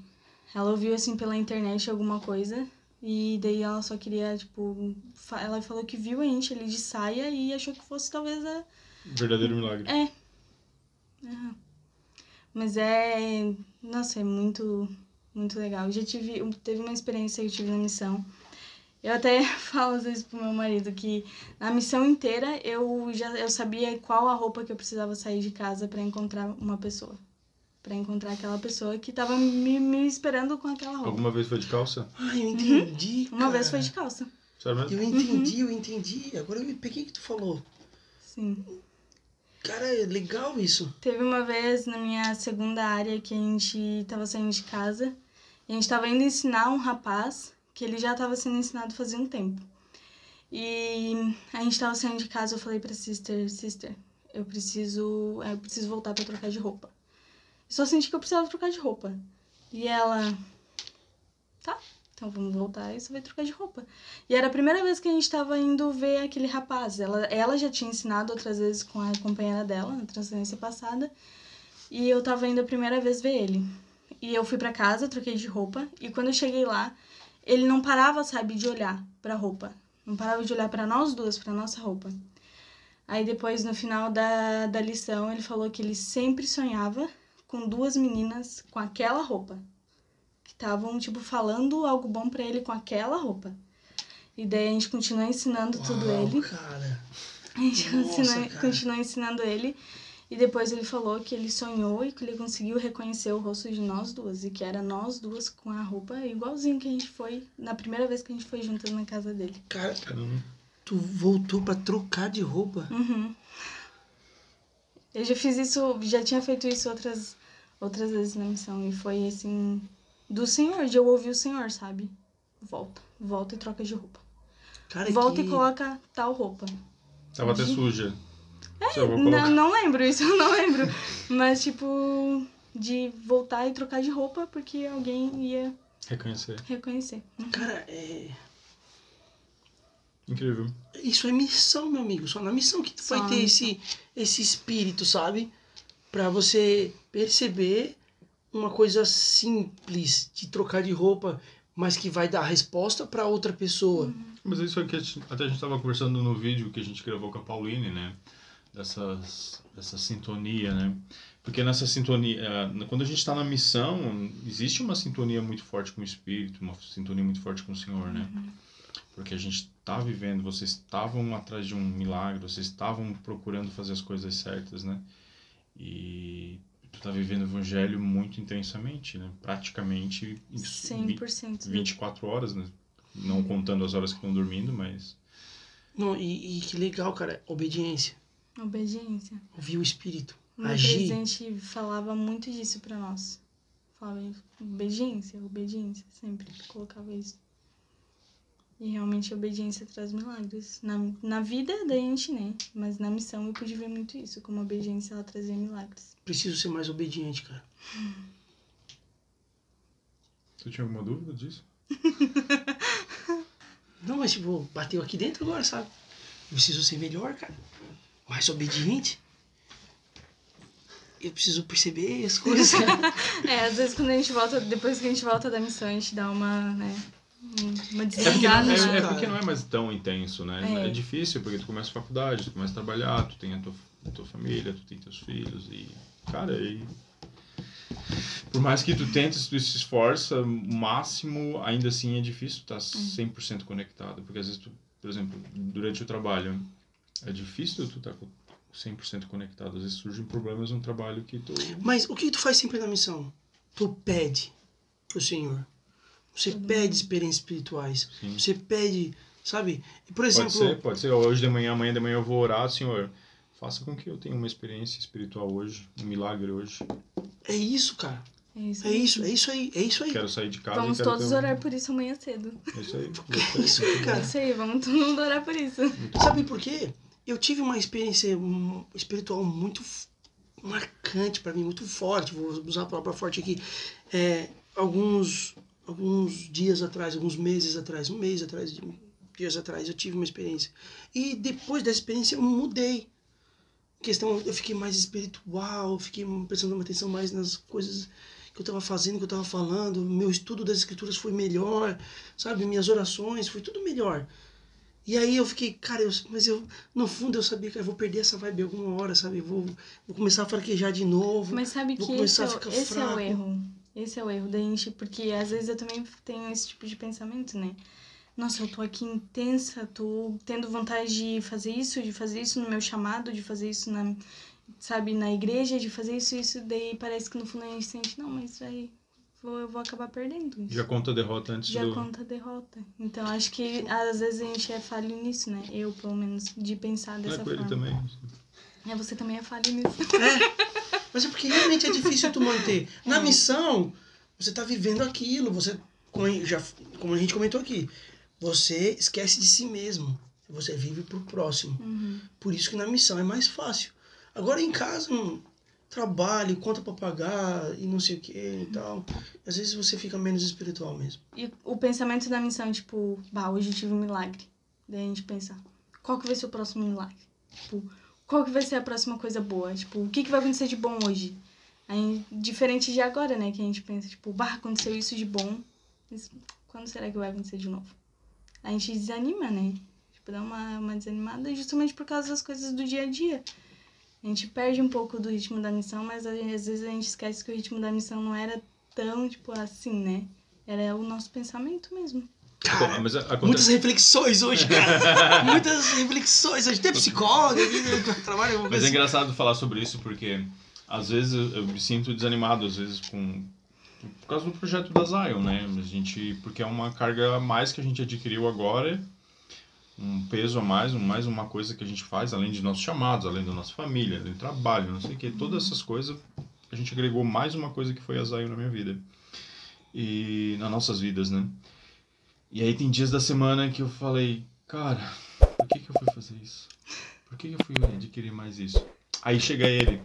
Ela ouviu, assim, pela internet alguma coisa. E daí ela só queria, tipo. Ela falou que viu a gente ali de saia e achou que fosse talvez a. Verdadeiro milagre. É. Ah. Mas é. Nossa, é muito. Muito legal. Eu já tive. Teve uma experiência que eu tive na missão. Eu até falo às vezes pro meu marido que na missão inteira eu já eu sabia qual a roupa que eu precisava sair de casa para encontrar uma pessoa. Pra encontrar aquela pessoa que tava me, me esperando com aquela roupa. Alguma vez foi de calça? Ah, eu entendi. Uma vez foi de calça. Sério mesmo? Eu entendi, eu entendi. Agora eu peguei o que tu falou. Sim. Cara, é legal isso. Teve uma vez na minha segunda área que a gente tava saindo de casa e a gente tava indo ensinar um rapaz que ele já tava sendo ensinado fazia um tempo. E a gente tava saindo de casa, eu falei pra sister, sister, eu preciso, eu preciso voltar pra trocar de roupa. Só senti que eu precisava trocar de roupa. E ela, tá, então vamos voltar e você vai trocar de roupa. E era a primeira vez que a gente tava indo ver aquele rapaz. Ela, ela já tinha ensinado outras vezes com a companheira dela, na transferência passada. E eu tava indo a primeira vez ver ele. E eu fui pra casa, troquei de roupa. E quando eu cheguei lá, ele não parava, sabe, de olhar pra roupa. Não parava de olhar pra nós duas, pra nossa roupa. Aí depois, no final da, da lição, ele falou que ele sempre sonhava com duas meninas com aquela roupa que estavam, tipo, falando algo bom pra ele com aquela roupa. E daí a gente continuou ensinando tudo Uau, ele. cara. A gente Nossa, continua- cara. continuou ensinando ele. E depois ele falou que ele sonhou e que ele conseguiu reconhecer o rosto de nós duas. E que era nós duas com a roupa igualzinho que a gente foi na primeira vez que a gente foi juntas na casa dele. Cara, tu voltou pra trocar de roupa. Uhum. Eu já fiz isso, já tinha feito isso outras, outras vezes na missão. E foi assim, do Senhor, de eu ouvir o Senhor, sabe? Volta, volta e troca de roupa. Cara, volta que... e coloca tal roupa. Tava até suja. É, Não, não lembro isso, eu não lembro. Mas, tipo, de voltar e trocar de roupa porque alguém ia Reconhecer. reconhecer. Cara, é... Incrível. Isso é missão, meu amigo. Só na missão que tu Só vai ter esse, esse espírito, sabe? Pra você perceber uma coisa simples de trocar de roupa, mas que vai dar resposta pra outra pessoa. Mas isso aqui, a gente- até a gente tava conversando no vídeo que a gente gravou com a Pauline, né? Dessas, dessa sintonia, né? Porque nessa sintonia, eh, quando a gente está na missão, existe uma sintonia muito forte com o Espírito, uma sintonia muito forte com o Senhor, né? Porque a gente está vivendo, vocês estavam atrás de um milagre, vocês estavam procurando fazer as coisas certas, né? E tu tá vivendo o evangelho muito intensamente, né? Praticamente em vi- 100%. 24 horas, né? Não contando as horas que estão dormindo, mas Não, e, e que legal, cara. Obediência. Obediência. Ouvir o espírito. O meu Agir. presidente falava muito disso pra nós. Falava obediência, obediência, sempre colocava isso. E realmente a obediência traz milagres. Na, na vida da gente, né? Mas na missão eu pude ver muito isso, como a obediência ela trazia milagres. Preciso ser mais obediente, cara. tu tinha alguma dúvida disso? Não, mas tipo, bateu aqui dentro agora, sabe? Eu preciso ser melhor, cara. Mais obediente. Eu preciso perceber as coisas. É, às vezes quando a gente volta, depois que a gente volta da missão, a gente dá uma, né? Um- Uma É porque, desligada. não, é, é porque não é mais tão intenso, né? É. É. difícil, porque tu começa a faculdade, tu começa a trabalhar, tu tem a tua, a tua família, tu tem teus filhos e... Cara, e... Por mais que tu tentes, tu se esforça, o máximo, ainda assim é difícil tu estar 100% conectado. Porque às vezes tu, por exemplo, durante o trabalho, é difícil tu estar com 100% conectado. Às vezes surgem problemas no trabalho que tu... Mas o que tu faz sempre na missão? Tu pede pro Senhor. Você pede experiências espirituais. Sim. Você pede, sabe? E, Por Pode exemplo, ser, pode ser. Hoje de manhã, amanhã de manhã eu vou orar, Senhor. Faça com que eu tenha uma experiência espiritual hoje, um milagre hoje. é isso, cara. É isso. É isso, é isso aí, é isso aí. Quero sair de casa Vamos todos um... orar por isso amanhã cedo. É isso aí. É isso aí, É cara. isso aí, vamos todo mundo orar por isso. Sabe por quê? Eu tive uma experiência espiritual muito marcante pra mim, muito forte. Vou usar a palavra forte aqui. É, alguns, alguns dias atrás, alguns meses atrás, um mês atrás, dias atrás, eu tive uma experiência. E depois dessa experiência eu mudei. Questão, eu fiquei mais espiritual, eu fiquei prestando uma atenção mais nas coisas que eu estava fazendo, que eu estava falando. Meu estudo das escrituras foi melhor, sabe? Minhas orações, foi tudo melhor. E aí eu fiquei, cara, eu, mas eu, no fundo eu sabia que eu vou perder essa vibe alguma hora, sabe? Vou, vou começar a fraquejar de novo. Mas sabe Vou que esse, é, a o- ficar esse é o fraco. erro. Esse é o erro da gente, porque às vezes eu também tenho esse tipo de pensamento, né? nossa, eu tô aqui intensa, tô tendo vontade de fazer isso, de fazer isso no meu chamado, de fazer isso na, sabe, na igreja, de fazer isso, isso, daí parece que no fundo a gente sente, não, mas aí vou, eu vou acabar perdendo. Isso. Já conta a derrota antes Já do... conta a derrota. Então acho que às vezes a gente é falho nisso, né? Eu, pelo menos, de pensar Não dessa é forma. também. É, você também é falho nisso. Mas é porque realmente é difícil tu manter. Na É. missão, você tá vivendo aquilo, você, como a, gente já, como a gente comentou aqui, você esquece de si mesmo. Você vive pro próximo. Uhum. Por isso que na missão é mais fácil. Agora em casa, trabalho, conta pra pagar e não sei o que e tal. Às vezes você fica menos espiritual mesmo. E o pensamento da missão, tipo, bah, hoje tive um milagre. Daí a gente pensa, qual que vai ser o próximo milagre? Tipo, qual que vai ser a próxima coisa boa? Tipo, o que, que vai acontecer de bom hoje? Aí, diferente de agora, né? Que a gente pensa, tipo, bah, aconteceu isso de bom. Mas quando será que vai acontecer de novo? A gente desanima, né? Tipo, dá uma, uma desanimada justamente por causa das coisas do dia a dia. A gente perde um pouco do ritmo da missão, mas às vezes a gente esquece que o ritmo da missão não era tão, tipo, assim, né? Era o nosso pensamento mesmo. Cara, acontece... muitas reflexões hoje, cara. muitas reflexões hoje. Tem psicólogo que trabalha Mas é coisa engraçado falar sobre isso porque às vezes eu, me sinto desanimado, às vezes com por causa do projeto da Zion, né? A gente porque é uma carga a mais que a gente adquiriu agora, um peso a mais, mais uma coisa que a gente faz além de nossos chamados, além da nossa família, do trabalho, não sei o que, todas essas coisas a gente agregou mais uma coisa que foi a Zion na minha vida e nas nossas vidas, né? E aí tem dias da semana que eu falei, cara, por que que eu fui fazer isso? Por que que eu fui adquirir mais isso? Aí chega ele,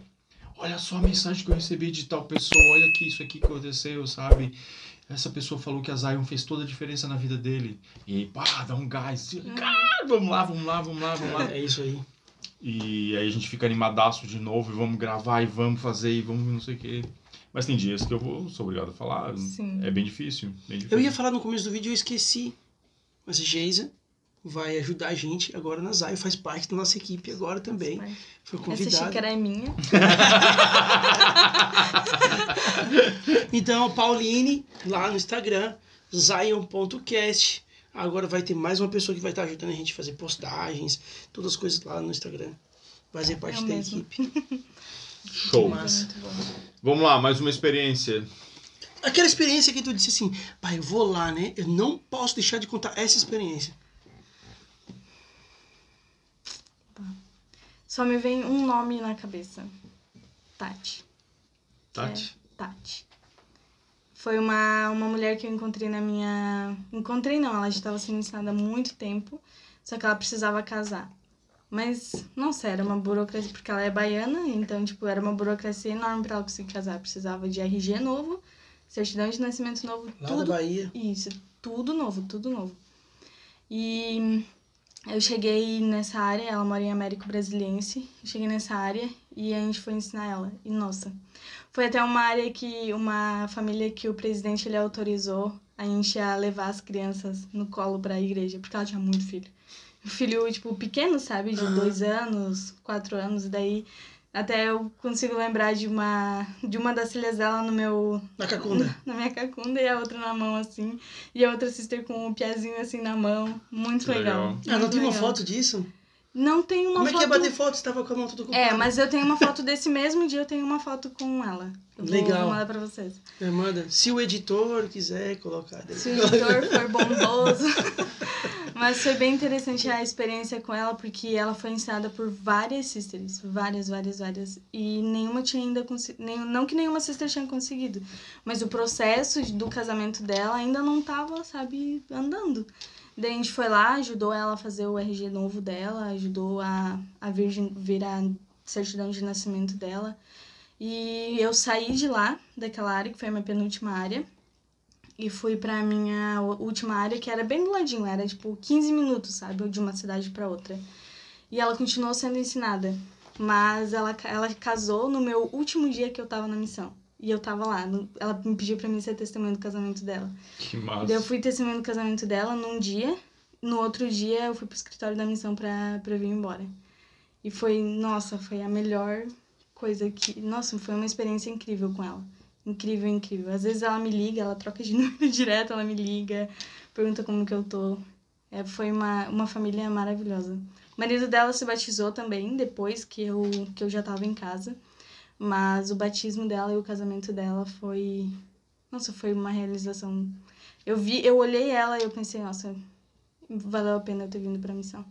olha só a mensagem que eu recebi de tal pessoa, olha aqui, isso aqui que aconteceu, sabe? Essa pessoa falou que a Zion fez toda a diferença na vida dele. E aí, pá, dá um gás. Cara, vamos lá, vamos lá, vamos lá, vamos lá. É isso aí. E aí a gente fica animadaço de novo e vamos gravar e vamos fazer e vamos não sei o quê. Mas tem dias que eu vou, sou obrigado a falar. Sim. É bem difícil. Bem difícil. Eu ia falar no começo do vídeo e eu esqueci. Mas a Geisa vai ajudar a gente agora na Zayo, faz parte da nossa equipe agora também. Foi Essa convidada. xícara é minha. Então, Pauline, lá no Instagram, zion.cast. Agora vai ter mais uma pessoa que vai estar ajudando a gente a fazer postagens, todas as coisas lá no Instagram. Fazer parte Eu da mesmo. equipe. Show. Massa. Vamos lá, mais uma experiência. Aquela experiência que tu disse assim, pai, eu vou lá, né? Eu não posso deixar de contar essa experiência. Só me vem um nome na cabeça. Tati. Tati? É, Tati. Foi uma, uma mulher que eu encontrei na minha. Encontrei não, ela já estava sendo ensinada há muito tempo, só que ela precisava casar. Mas, nossa, era uma burocracia, porque ela é baiana, então, tipo, era uma burocracia enorme pra ela conseguir casar. Precisava de RG novo, certidão de nascimento novo, Lá tudo. da Bahia. Isso, tudo novo, tudo novo. E eu cheguei nessa área, ela mora em Américo Brasiliense, eu cheguei nessa área e a gente foi ensinar ela. E nossa, foi até uma área que, uma família que o presidente ele autorizou a gente a levar as crianças no colo pra igreja, porque ela tinha muito filho. Um filho, tipo, pequeno, sabe? De Aham. dois anos, quatro anos, e daí até eu consigo lembrar de uma, de uma das filhas dela no meu, Na Cacunda. na minha cacunda e a outra na mão, assim. E a outra sister com o piazinho, assim, na mão. Muito legal. legal. Ah, não tem uma foto disso? Não tem uma Como é foto... que é bater foto? Você tava com a mão tudo ocupada. É, mas eu tenho uma foto desse mesmo dia, eu tenho uma foto com ela. Eu Legal. vou mandar pra vocês. É, manda. Se o editor quiser colocar. Se o editor for bondoso. Mas foi bem interessante a experiência com ela, porque ela foi ensinada por várias sisters. Várias, várias, várias. E nenhuma tinha ainda conseguido. Não que nenhuma sister tinha conseguido. Mas o processo do casamento dela ainda não tava, sabe, andando. Daí a gente foi lá, ajudou ela a fazer o RG novo dela, ajudou a, a vir, vir a certidão de nascimento dela. E eu saí de lá, daquela área, que foi a minha penúltima área e fui pra minha última área, que era bem do ladinho, era tipo 15 minutos, sabe, de uma cidade pra outra. E ela continuou sendo ensinada, mas ela, ela casou no meu último dia que eu tava na missão. E eu tava lá, no- ela me pediu pra mim ser testemunha do casamento dela. Que massa. Daí eu fui testemunha do casamento dela num dia, no outro dia eu fui pro escritório da missão pra, pra vir embora. E foi, nossa, foi a melhor coisa que. Nossa, foi uma experiência incrível com ela. Incrível, incrível. Às vezes ela me liga, ela troca de número direto, ela me liga, pergunta como que eu tô. É, foi uma, uma família maravilhosa. O marido dela se batizou também depois que eu, que eu já estava em casa. Mas o batismo dela e o casamento dela foi. Nossa, foi uma realização. Eu vi, eu olhei ela e eu pensei, nossa, valeu a pena eu ter vindo pra missão.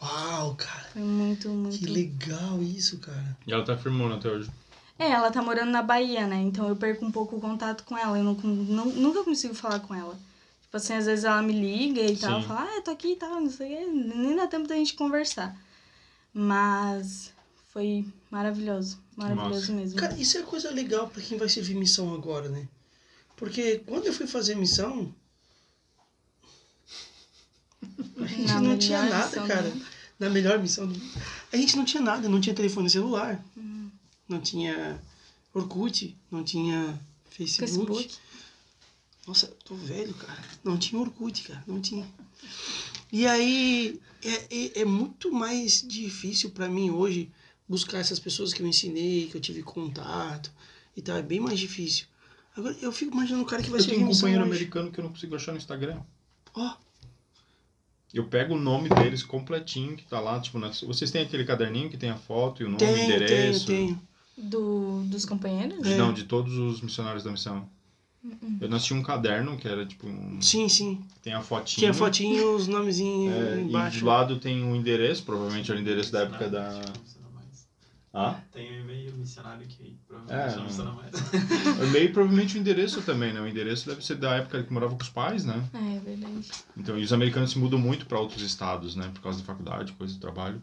Uau, cara. Foi muito, muito. Que legal isso, cara. E ela tá firmando até hoje. É, ela tá morando na Bahia, né? Então eu perco um pouco o contato com ela. Eu não, não, nunca consigo falar com ela. Tipo assim, às vezes ela me liga e tal, fala, ah, eu tô aqui e tal, não sei o quê. Nem dá tempo da gente conversar. Mas foi maravilhoso. Maravilhoso Massa. mesmo. Cara, isso é coisa legal pra quem vai servir missão agora, né? Porque quando eu fui fazer missão, a gente Na não tinha nada, cara. mundo. Na melhor missão do mundo. A gente não tinha nada, não tinha telefone celular, Uhum. Não tinha Orkut, não tinha Facebook. Facebook. Nossa, eu tô velho, cara. Não tinha Orkut, cara. Não tinha. E aí, é, é, é muito mais difícil pra mim hoje buscar essas pessoas que eu ensinei, que eu tive contato e tal. É bem mais difícil. Agora, eu fico imaginando o cara que vai Eu ser tenho um companheiro hoje. americano que eu não consigo achar no Instagram. Ó, Eu pego o nome deles completinho, que tá lá, tipo, na- vocês têm aquele caderninho que tem a foto e o nome, o tenho, tenho, endereço? tenho. Do, dos companheiros? É. Não, de todos os missionários da missão. Eu nós tinha um caderno que era tipo um. Sim, sim. Tem a fotinha. Tinha fotinho, os nomezinhos é, e embaixo. do lado tem um endereço, provavelmente era o endereço da época da. Ah? Tem um e-mail missionário que É, provavelmente não não. funciona mais. O e-mail provavelmente o endereço também, né? O endereço deve ser da época que morava com os pais, né? É, é verdade. Então, e os americanos se mudam muito para outros estados, né? Por causa da faculdade, coisa do trabalho.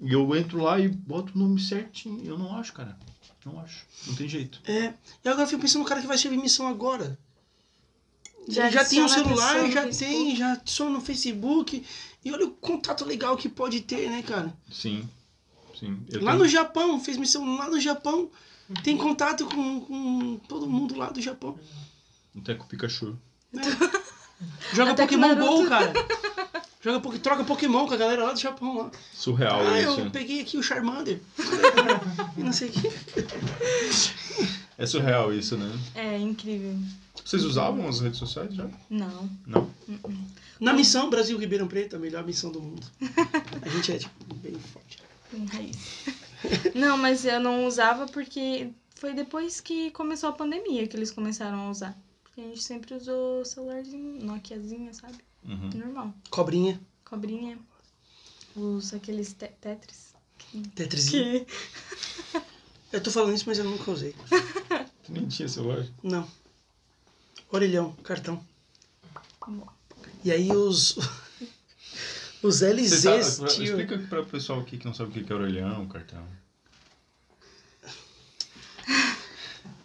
E eu entro lá e boto o nome certinho. Eu não acho, cara. Não acho. Não tem jeito. É. E agora eu fico pensando no cara que vai servir missão agora. Já Já, tem um adiciona a celular, já tem, já adiciona no Facebook. E olha o contato legal que pode ter, né, cara? Sim. Sim. Eu lá tenho- no Japão, fez missão lá no Japão. Tem contato com, com todo mundo lá do Japão. Até com o Pikachu. Joga Até Pokémon. GO, cara. Joga, troca Pokémon com a galera lá do Japão. Lá. Surreal Ah, isso. eu peguei aqui o Charmander. e não sei o que. É surreal isso, né? É incrível. Vocês usavam as redes sociais já? Não. Não. Na missão Brasil Ribeirão Preto, a melhor missão do mundo. A gente é, tipo, bem forte. Em raiz. Não, mas eu não usava porque foi depois que começou a pandemia que eles começaram a usar. Porque a gente sempre usou celularzinho, Nokiazinha, sabe? Uhum. Normal. Cobrinha, Cobrinha. Os aqueles te Tetris. Tetrizinho. Que... Eu tô falando isso, mas eu nunca usei. Tu nem tinha celular. Não. Orelhão, cartão. E aí os. Os LZs, sabe, tio. explica para o pessoal aqui que não sabe o que é orelhão, cartão.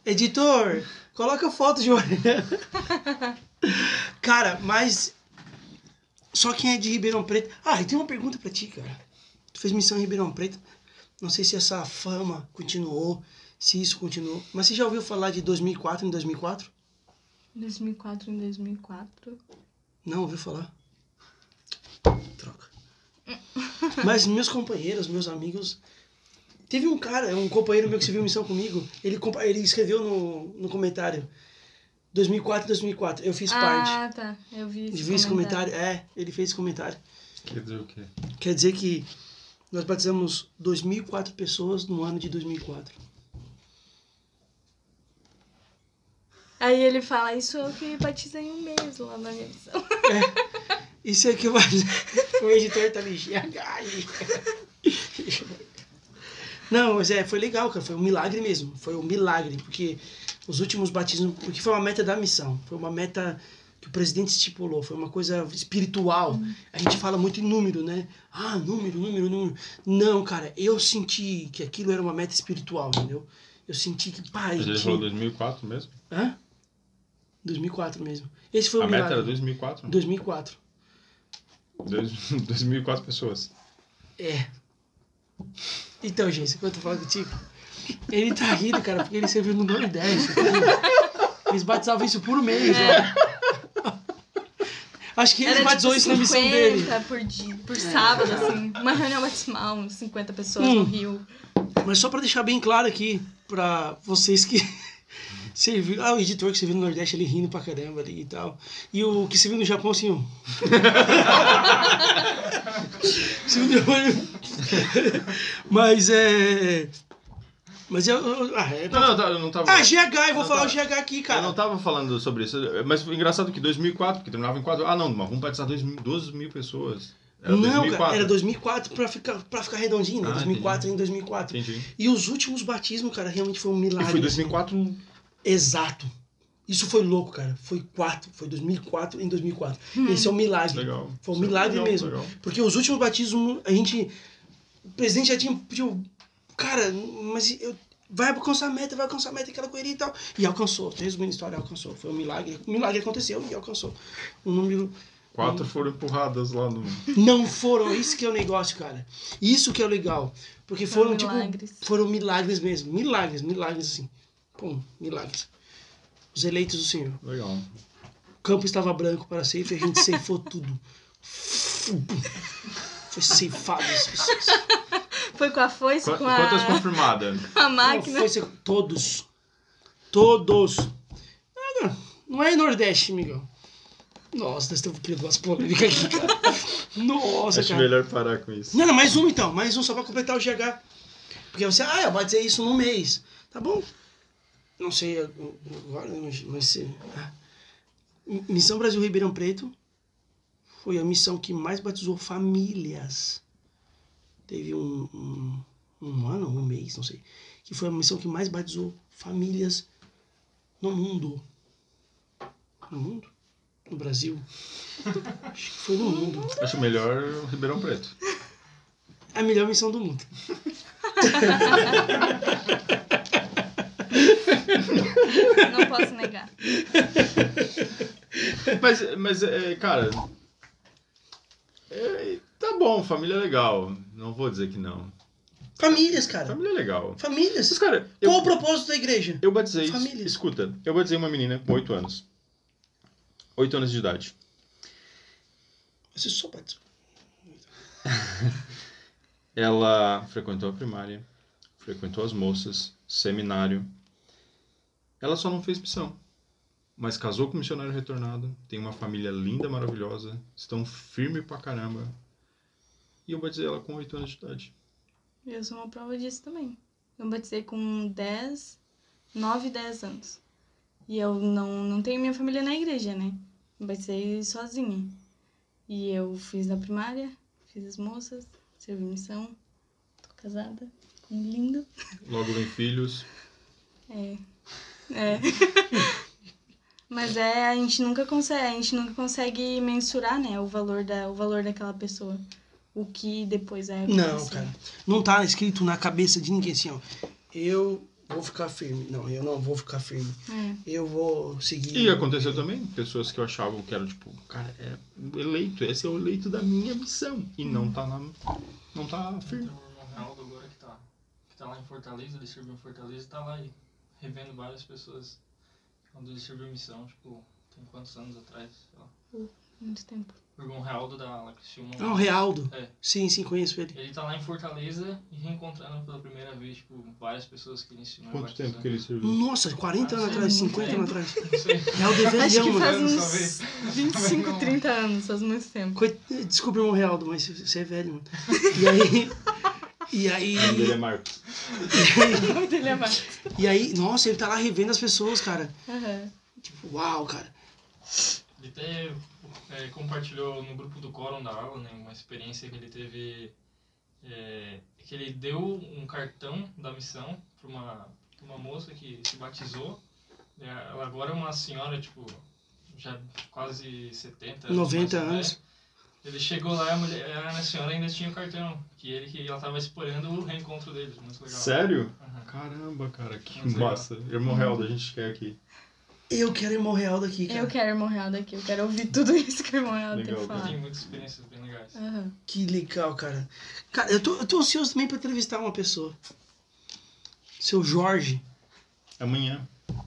Editor, coloca foto de orelhão. cara, mas. Só quem é de Ribeirão Preto. Ah, e tem uma pergunta pra ti, cara. Tu fez missão em Ribeirão Preto. Não sei se essa fama continuou, se isso continuou. Mas você já ouviu falar de 2004 em 2004? 2004 em 2004. Não ouviu falar? Troca. Mas meus companheiros, meus amigos. Teve um cara, um companheiro meu que serviu missão comigo. Ele, ele escreveu no, no comentário: 2004 2004. Eu fiz parte. Ah, tá. Eu vi Eu esse vi esse comentário. comentário. É, ele fez esse comentário. Quer dizer o quê? Quer dizer que nós batizamos 2004 pessoas no ano de 2004. Aí ele fala, isso eu que batizei um mês lá na minha missão. Isso é que vai. o editor tá ligeiro. Não, mas é, foi legal, cara. Foi um milagre mesmo. Foi um milagre, porque os últimos batismos. Porque foi uma meta da missão. Foi uma meta que o presidente estipulou. Foi uma coisa espiritual. A gente fala muito em número, né? Ah, número, número, número. Não, cara, eu senti que aquilo era uma meta espiritual, entendeu? Eu senti que, pai. Mas ele tinha- falou 2004 mesmo? Hã? 2004 mesmo. Esse foi o a meta milagre. era 2004? 2004. Dois- 2004 pessoas. É. Então, gente, enquanto eu falo contigo, ele tá rindo, cara, porque ele serviu no 10. entendeu? Eles batizavam isso por mês, ó. Acho que ele Era batizou tipo isso na missão 50 dele. por, dia, por sábado, assim. Uma reunião batismal, uns 50 pessoas Hum. no Rio. Mas só pra deixar bem claro aqui, pra vocês que Você viu, ah, o editor que você viu no Nordeste ele rindo pra caramba ali e tal. E o que você viu no Japão, assim, Japão, Mas é. Mas eu. eu- ah, é Não, não, tá- eu não tava. ah, GH, eu vou Não, falar tá. o GH aqui, cara. Eu não tava falando sobre isso. Mas foi engraçado que 2004, que terminava em 4. Ah, não, mas vamos batizar 2 mil, 12 mil pessoas. Era não, 2004. cara, era 2004 pra ficar, pra ficar redondinho, né? Ah, 2004 em 2004. Entendi. E os últimos batismos, cara, realmente foi um E milagre. foi assim. 2004. Exato. Isso foi louco, cara. Foi quatro, foi 2004 em 2004. Esse é um milagre. Legal. Foi um é milagre legal, mesmo. legal. Porque os últimos batismos, a gente. O presidente já tinha pedido. Cara, mas eu, vai alcançar a meta, vai alcançar a meta, aquela correria e tal. E alcançou. Resumindo a história, alcançou. Foi um milagre. Um milagre aconteceu e alcançou. Um número. Quatro foram empurradas lá no. Não foram, isso que é o negócio, cara. Isso que é o legal. Porque foram, Foram tipo. milagres. Foram milagres mesmo. Milagres, milagres assim. Pum, milagres. Os eleitos do Senhor. Legal. O campo estava branco para ceifo e a gente ceifou tudo. Foi ceifado as pessoas. Foi com a foice, Qu- com a, Quantas confirmadas? a Não, máquina. foi ce- todos. Todos. Ah, Não, não é Nordeste, Miguel. Nossa, nós estamos criando umas polêmicas aqui, cara. Nossa, Acho cara. melhor parar com isso. Não, não, mais um então. Mais um só pra completar o GH. Porque você, ah, eu vou dizer isso num mês. Tá bom. Não sei agora, mas... mas se- ah. Missão Brasil Ribeirão Preto foi a missão que mais batizou famílias. Teve um, um, um ano, um mês, não sei. Que foi a missão que mais batizou famílias no mundo. No mundo? No Brasil? Acho que foi no mundo. Acho melhor o Ribeirão Preto. A melhor missão do mundo. Não posso negar. Mas, mas é, cara. é, tá bom, família é legal. Não vou dizer que não. Famílias, cara. Família é legal. Famílias. Mas, cara, eu, Qual o propósito da igreja? eu batizei. Famílias. Escuta, eu batizei uma menina com 8 anos. 8 anos de idade. Você só batizou. Ela frequentou a primária, frequentou as moças, seminário. Ela só não fez missão. Mas casou com um missionário retornado, tem uma família linda, maravilhosa, estão firme pra caramba. E eu batizei ela com 8 anos de idade. Eu sou uma prova disso também. Eu batizei com 10, 9, 10 anos. E eu não, não tenho minha família na igreja, né? Eu batizei sozinha. E eu fiz na primária, fiz as moças, servi missão, tô casada, com lindo. Logo vem filhos. É. É. Mas é, a gente nunca consegue, a gente nunca consegue mensurar, né, o valor da, o valor daquela pessoa. O que depois é Não, cara. Não tá escrito na cabeça de ninguém assim, ó. Eu vou ficar firme. Não, eu não vou ficar firme. É. Eu vou seguir. E aconteceu também, pessoas que eu achava que eram tipo, cara, é o eleito, esse é o eleito da minha missão. E não tá na. Não tá firme. Tem o irmão Ronaldo agora que tá, que tá lá em Fortaleza, ele serviu em Fortaleza e tá lá e revendo várias pessoas quando ele serviu missão, tipo, tem quantos anos atrás? Sei lá. Muito tempo. O irmão Realdo da La Criciúma. Ah, o Realdo. É. Sim, sim, conheço ele. Ele tá lá em Fortaleza e reencontrando pela primeira vez, tipo, várias pessoas que ele ensinou. Quanto batizando. tempo que ele serviu? Nossa, 40 anos atrás, 50 anos atrás. Não sei. Realdo é Acho que velhão, faz mano. Só uns 25, 30 anos, faz muito tempo. Coit- Desculpa, irmão Realdo, mas você é velho, mano. E aí. E aí. O nome dele é Marcos. O nome dele é Marcos. E aí, nossa, ele tá lá revendo as pessoas, cara. Aham. Tipo, uau, cara. Ele até é, compartilhou no grupo do Quórum da aula, né, uma experiência que ele teve, é, que ele deu um cartão da missão para uma, pra uma moça que se batizou. É, Ela agora é uma senhora, tipo, já quase 70 anos. 90 mais ou anos. menos. Ele chegou lá e a, mulher, a senhora ainda tinha o cartão, que ele que ela tava esperando o reencontro deles, muito legal. Sério? Aham. Caramba, cara, que Muito legal. massa. Irmão Heldo, a gente quer aqui. Eu quero irmão Realdo aqui, cara. Eu quero irmão real daqui, eu quero ouvir tudo isso que o irmão real tem Legal, que cara. falar. Tem muitas experiências bem legais. Aham. Que legal, cara. Cara, eu tô, eu tô ansioso também pra entrevistar uma pessoa. Seu Jorge. Amanhã,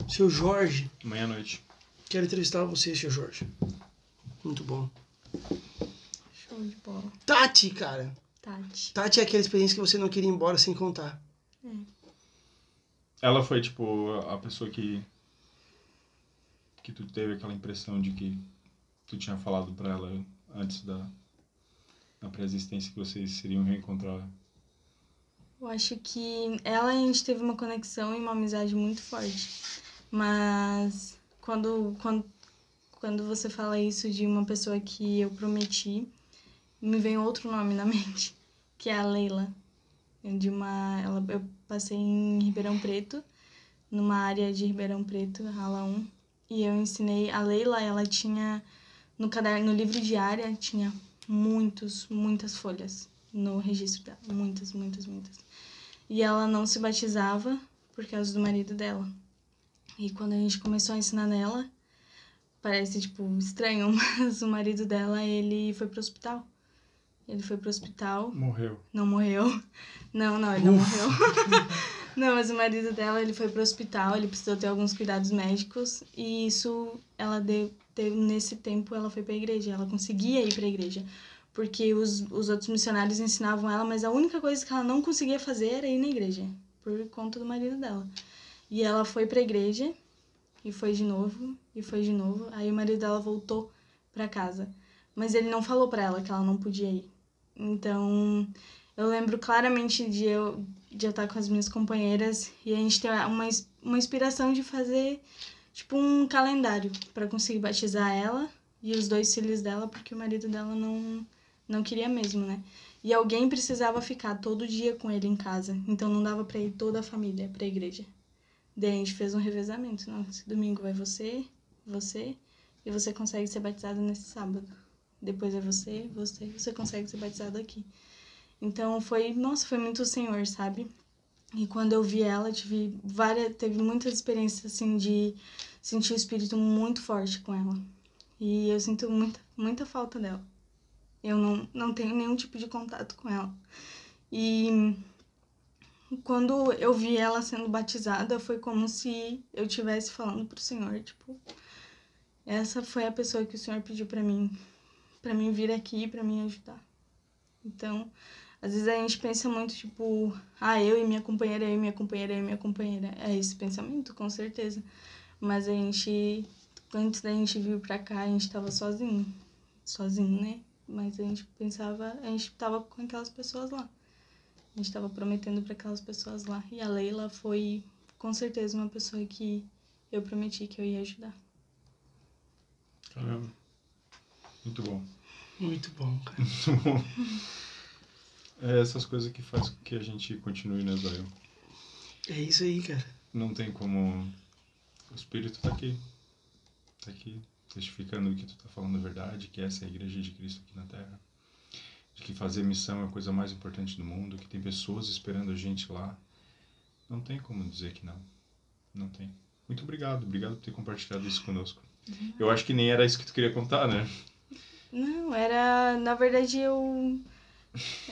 Seu Jorge. amanhã à noite. Quero entrevistar você, seu Jorge. Muito bom. Show de bola. Tati, cara. Tati. Tati é aquela experiência que você não queria ir embora sem contar. É. ela foi, tipo, a pessoa que. Que tu teve aquela impressão de que tu tinha falado pra ela antes da. da pré-existência que vocês seriam reencontrar. Eu acho que ela a gente teve uma conexão e uma amizade muito forte. Mas quando, quando, quando você fala isso de uma pessoa que eu prometi, me vem outro nome na mente, que é a Leila. De uma, ela, eu passei em Ribeirão Preto, numa área de Ribeirão Preto, ala 1, e eu ensinei a Leila, ela tinha no caderno, no livro de área tinha muitos, muitas folhas no registro dela, muitas, muitas, muitas. E ela não se batizava por causa do marido dela. E quando a gente começou a ensinar nela, parece tipo estranho, mas o marido dela, ele foi pro hospital. Ele foi pro hospital. Morreu. Não morreu. Não, não, ele não morreu. não, mas o marido dela, ele foi pro hospital, ele precisou ter alguns cuidados médicos e isso ela deu, teve nesse tempo ela foi pra igreja, ela conseguia ir pra igreja. Porque os, os outros missionários ensinavam ela, mas a única coisa que ela não conseguia fazer era ir na igreja, por conta do marido dela. E ela foi pra igreja, e foi de novo, e foi de novo. Aí o marido dela voltou pra casa. Mas ele não falou pra ela que ela não podia ir. Então, eu lembro claramente de eu, de estar com as minhas companheiras e a gente ter uma, uma inspiração de fazer, tipo, um calendário para conseguir batizar ela e os dois filhos dela, porque o marido dela não, não queria mesmo, né? E alguém precisava ficar todo dia com ele em casa, então não dava para ir toda a família para a igreja. Daí a gente fez um revezamento, não, esse domingo vai você, você, e você consegue ser batizado nesse sábado. Depois é você, você, você consegue ser batizado aqui. Então foi, nossa, foi muito o Senhor, sabe? E quando eu vi ela, tive várias, teve muitas experiências assim de sentir o espírito muito forte com ela. E eu sinto muita, muita falta dela. Eu não, não tenho nenhum tipo de contato com ela. E quando eu vi ela sendo batizada, foi como se eu estivesse falando pro Senhor, tipo, essa foi a pessoa que o Senhor pediu para mim para mim vir aqui para me ajudar. Então, às vezes a gente pensa muito tipo, ah, eu e minha companheira, eu e minha companheira, eu e minha companheira. É esse pensamento, com certeza. Mas a gente, antes da gente vir pra cá, a gente tava sozinho. Sozinho, né? Mas a gente pensava, a gente tava com aquelas pessoas lá. A gente tava prometendo para aquelas pessoas lá. E a Leila foi, com certeza, uma pessoa que eu prometi que eu ia ajudar. Caramba. Muito bom. Muito bom, cara. Muito bom. É essas coisas que faz com que a gente continue, né, Zóio? É isso aí, cara. Não tem como. O Espírito tá aqui. Tá aqui, testificando que tu tá falando a verdade, que essa é a igreja de Cristo aqui na Terra. De que fazer missão é a coisa mais importante do mundo, que tem pessoas esperando a gente lá. Não tem como dizer que não. Não tem. Muito obrigado, obrigado por ter compartilhado isso conosco. Eu acho que nem era isso que tu queria contar, né? Não, era. Na verdade, eu.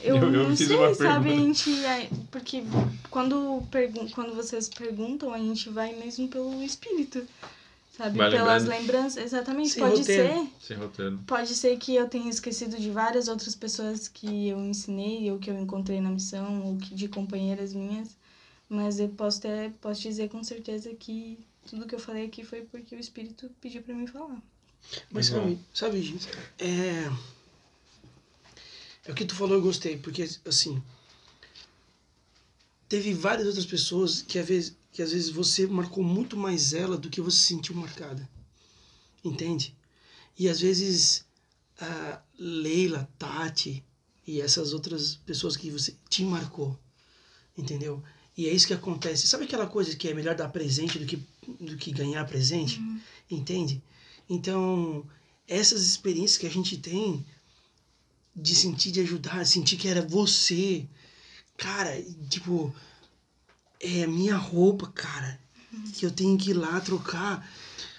Eu, Eu- eu não fiz sei, uma sabe? A pergunta. gente. é, Porque quando, pergun quando vocês perguntam, a gente vai mesmo pelo espírito. Sabe? Vai Pelas lembrando. lembranças. Exatamente. Sem pode roteiro. ser. Sem roteiro. Pode ser que eu tenha esquecido de várias outras pessoas que eu ensinei ou que eu encontrei na missão ou que de companheiras minhas, mas eu posso ter, posso dizer com certeza que tudo que eu falei aqui foi porque o espírito pediu pra mim falar. Mas sabe, sabe, gente, é. É o que tu falou, eu gostei, porque assim. Teve várias outras pessoas que às vezes, que às vezes você marcou muito mais ela do que você se sentiu marcada. Entende? E às vezes a Leila, Tati e essas outras pessoas que você te marcou. Entendeu? E é isso que acontece. Sabe aquela coisa que é melhor dar presente do que, do que ganhar presente? Entende? Então, essas experiências que a gente tem de sentir de ajudar, sentir que era você, cara, tipo, é a minha roupa, cara, que eu tenho que ir lá trocar.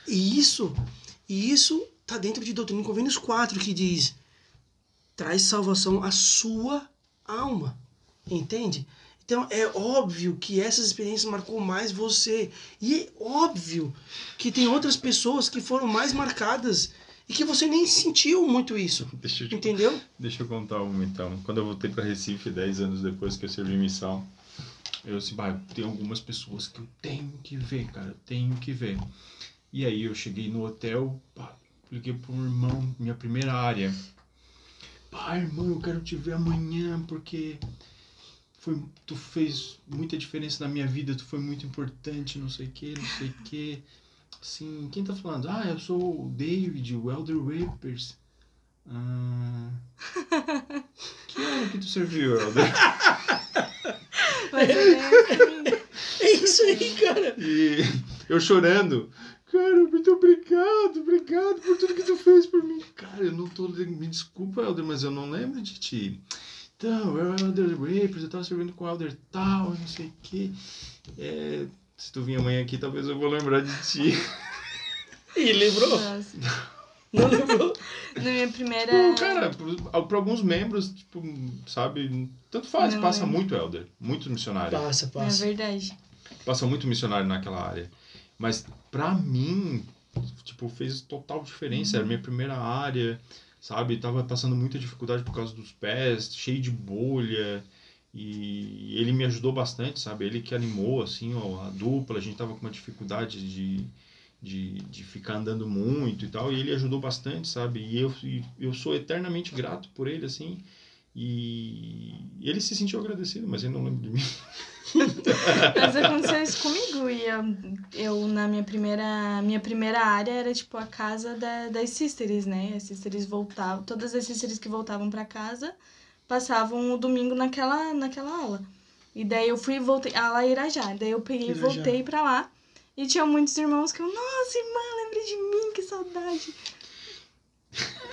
E isso, e isso tá dentro de Doutrina e Convênios 4, que diz: traz salvação à sua alma. Entende? Então é óbvio que essas experiências marcou mais você. E é óbvio que tem outras pessoas que foram mais marcadas e que você nem sentiu muito isso. Deixa eu, te- Entendeu? deixa eu contar uma então. Quando eu voltei para Recife, 10 anos depois que eu servi missão, Eu assim, bah, tem algumas pessoas que eu tenho que ver, cara, eu tenho que ver. E aí eu cheguei no hotel, pá, liguei pro meu irmão, minha primeira área. Pá, irmão, eu quero te ver amanhã, porque foi, tu fez muita diferença na minha vida, tu foi muito importante, não sei o que, não sei o que. Assim, quem tá falando? Ah, eu sou o David, o Elder Rapers. Ah, que hora que tu serviu, Elder? Mas é isso aí, cara. E eu chorando. Cara, muito obrigado, obrigado por tudo que tu fez por mim. Cara, eu não tô. Me desculpa, Elder, mas eu não lembro de ti. Então, eu era o Elder Rapers, eu tava servindo com o Elder tal, não sei o quê. É, se tu vir amanhã aqui, talvez eu vou lembrar de ti. E lembrou? Nossa. Não lembrou? Na minha primeira. Tipo, cara, para alguns membros, tipo, sabe, tanto faz, Não passa lembro. muito Elder, muito missionário. Passa, É passa. verdade. passa muito missionário naquela área. Mas pra mim, tipo, fez total diferença. Era a minha primeira área, sabe? Tava passando muita dificuldade por causa dos pés, cheio de bolha. E ele me ajudou bastante, sabe? Ele que animou, assim, ó, a dupla. A gente tava com uma dificuldade de, de, de ficar andando muito e tal. E ele ajudou bastante, sabe? E eu, eu sou eternamente grato por ele, assim. E ele se sentiu agradecido, mas ele não lembra de mim. Mas aconteceu isso comigo. E eu, eu na minha primeira. Minha primeira área era tipo a casa da, das sisters, né? As sisters voltavam. Todas as sisters que voltavam pra casa passavam o domingo naquela, naquela aula. E daí eu fui e voltei. A aula Irajá. Daí eu peguei e voltei pra lá. E tinha muitos irmãos que eu, nossa, irmã, lembrei de mim, que saudade.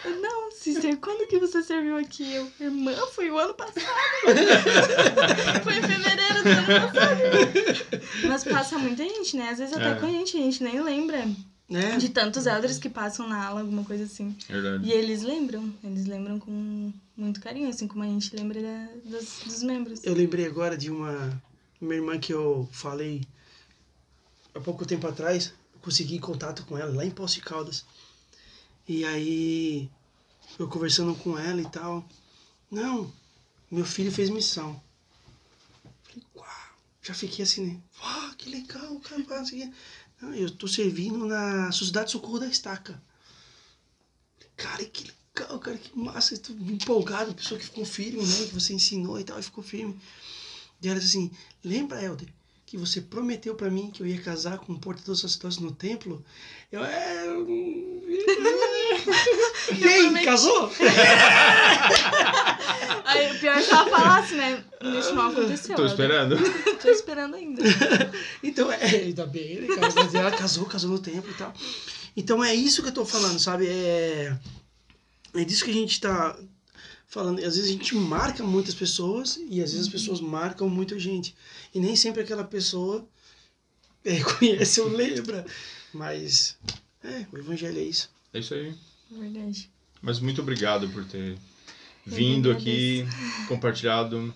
Eu, Não, sister, quando que você serviu aqui? Eu, irmã, foi o ano passado. foi em fevereiro do ano passado. Mas passa muita gente, né? Às vezes até É. com a gente, a gente nem lembra Né? de tantos elders que passam na aula, alguma coisa assim. Verdade. E eles lembram, eles lembram com muito carinho, assim como a gente lembra da- dos, dos membros. Eu lembrei agora de uma minha irmã que eu falei há pouco tempo atrás. Consegui contato com ela lá em Poços de Caldas. E aí, eu conversando com ela e tal. Não, meu filho fez missão. Falei, uau, já fiquei assim, né? Uau, que legal, cara. Não, eu tô servindo na Sociedade de Socorro da Estaca. Cara, que legal, cara, que massa. Estou empolgado, pessoa que ficou firme, né? Que você ensinou e tal, e ficou firme. E ela disse assim: Lembra, Helder, que você prometeu pra mim que eu ia casar com um portador sacerdote no templo? Eu, é. E aí, prometi. casou? Aí o pior é que ela falasse, né? Isso não aconteceu. Tô Elder. esperando. Tô esperando ainda. Então, é, ainda bem, né? Mas ela casou, casou no templo e tal. Então é isso que eu tô falando, sabe? É, é disso que a gente tá falando. Às vezes a gente marca muitas pessoas e às vezes as pessoas marcam muita gente. E nem sempre aquela pessoa é, conhece ou lembra. Mas, é, o evangelho é isso. É isso aí. Verdade. Mas muito obrigado por ter vindo aqui, compartilhado.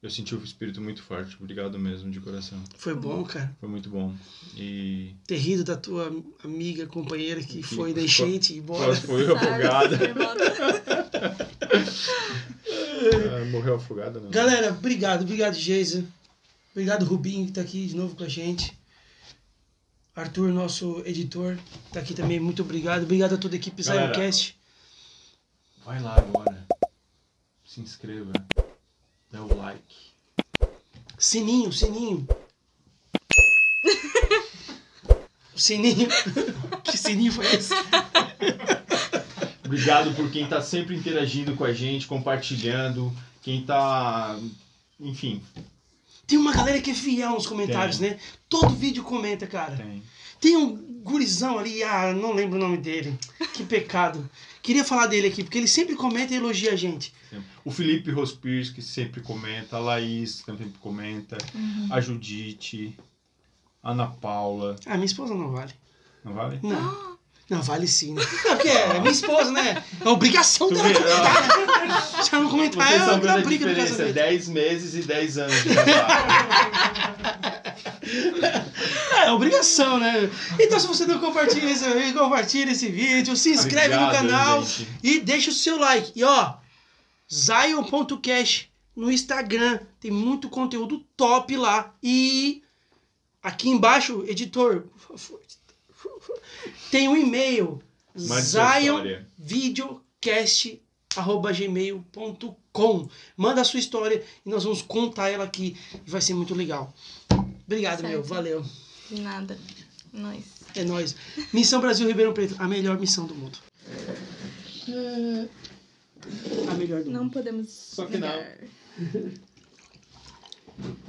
Eu senti o espírito muito forte. Obrigado mesmo, de coração. Foi bom, cara. Foi muito bom. E Ter rido da tua amiga, companheira que Que foi da enchente e embora. quase foi afogada. Ah, morreu afogada, não. Galera, obrigado, obrigado, Geisa. Obrigado, Rubinho, que tá aqui de novo com a gente. Arthur, nosso editor, tá aqui também. Muito obrigado. Obrigado a toda a equipe. Zioncast. Vai lá agora. Se inscreva. Dá o like. Sininho, sininho. Sininho. que sininho foi esse? Obrigado por quem tá sempre interagindo com a gente, compartilhando. Quem tá. Enfim, Tem uma galera que é fiel nos comentários, né? Todo vídeo comenta, cara. tem. Tem um gurizão ali, ah, não lembro o nome dele. Que pecado. Queria falar dele aqui, porque ele sempre comenta e elogia a gente. O Felipe Rospires, que sempre comenta. A Laís, que sempre comenta. A Judite. a Ana Paula. Ah, minha esposa não vale. Não vale? Não. Não, vale sim, né? Não, porque é minha esposa, né? É obrigação Tu dela vê, comentar. Se ela não comentar, Vocês é estão vendo uma a briga no casamento. 10 meses e 10 anos de casado. É obrigação, né? Então, se você não compartilha esse, compartilha esse vídeo, se inscreve no Obrigado, canal gente. e deixa o seu like. E ó, zion.cash no Instagram. Tem muito conteúdo top lá. E aqui embaixo, editor, por favor, tem um e-mail. Mande sua Zion história. videocast.gmail.com Manda a sua história e nós vamos contar ela aqui e vai ser muito legal. Obrigado, meu. Certo. Valeu. De nada. Nós. É nóis. Missão Brasil Ribeirão Preto, a melhor missão do mundo. A melhor do mundo. Não podemos. Só que não. negar.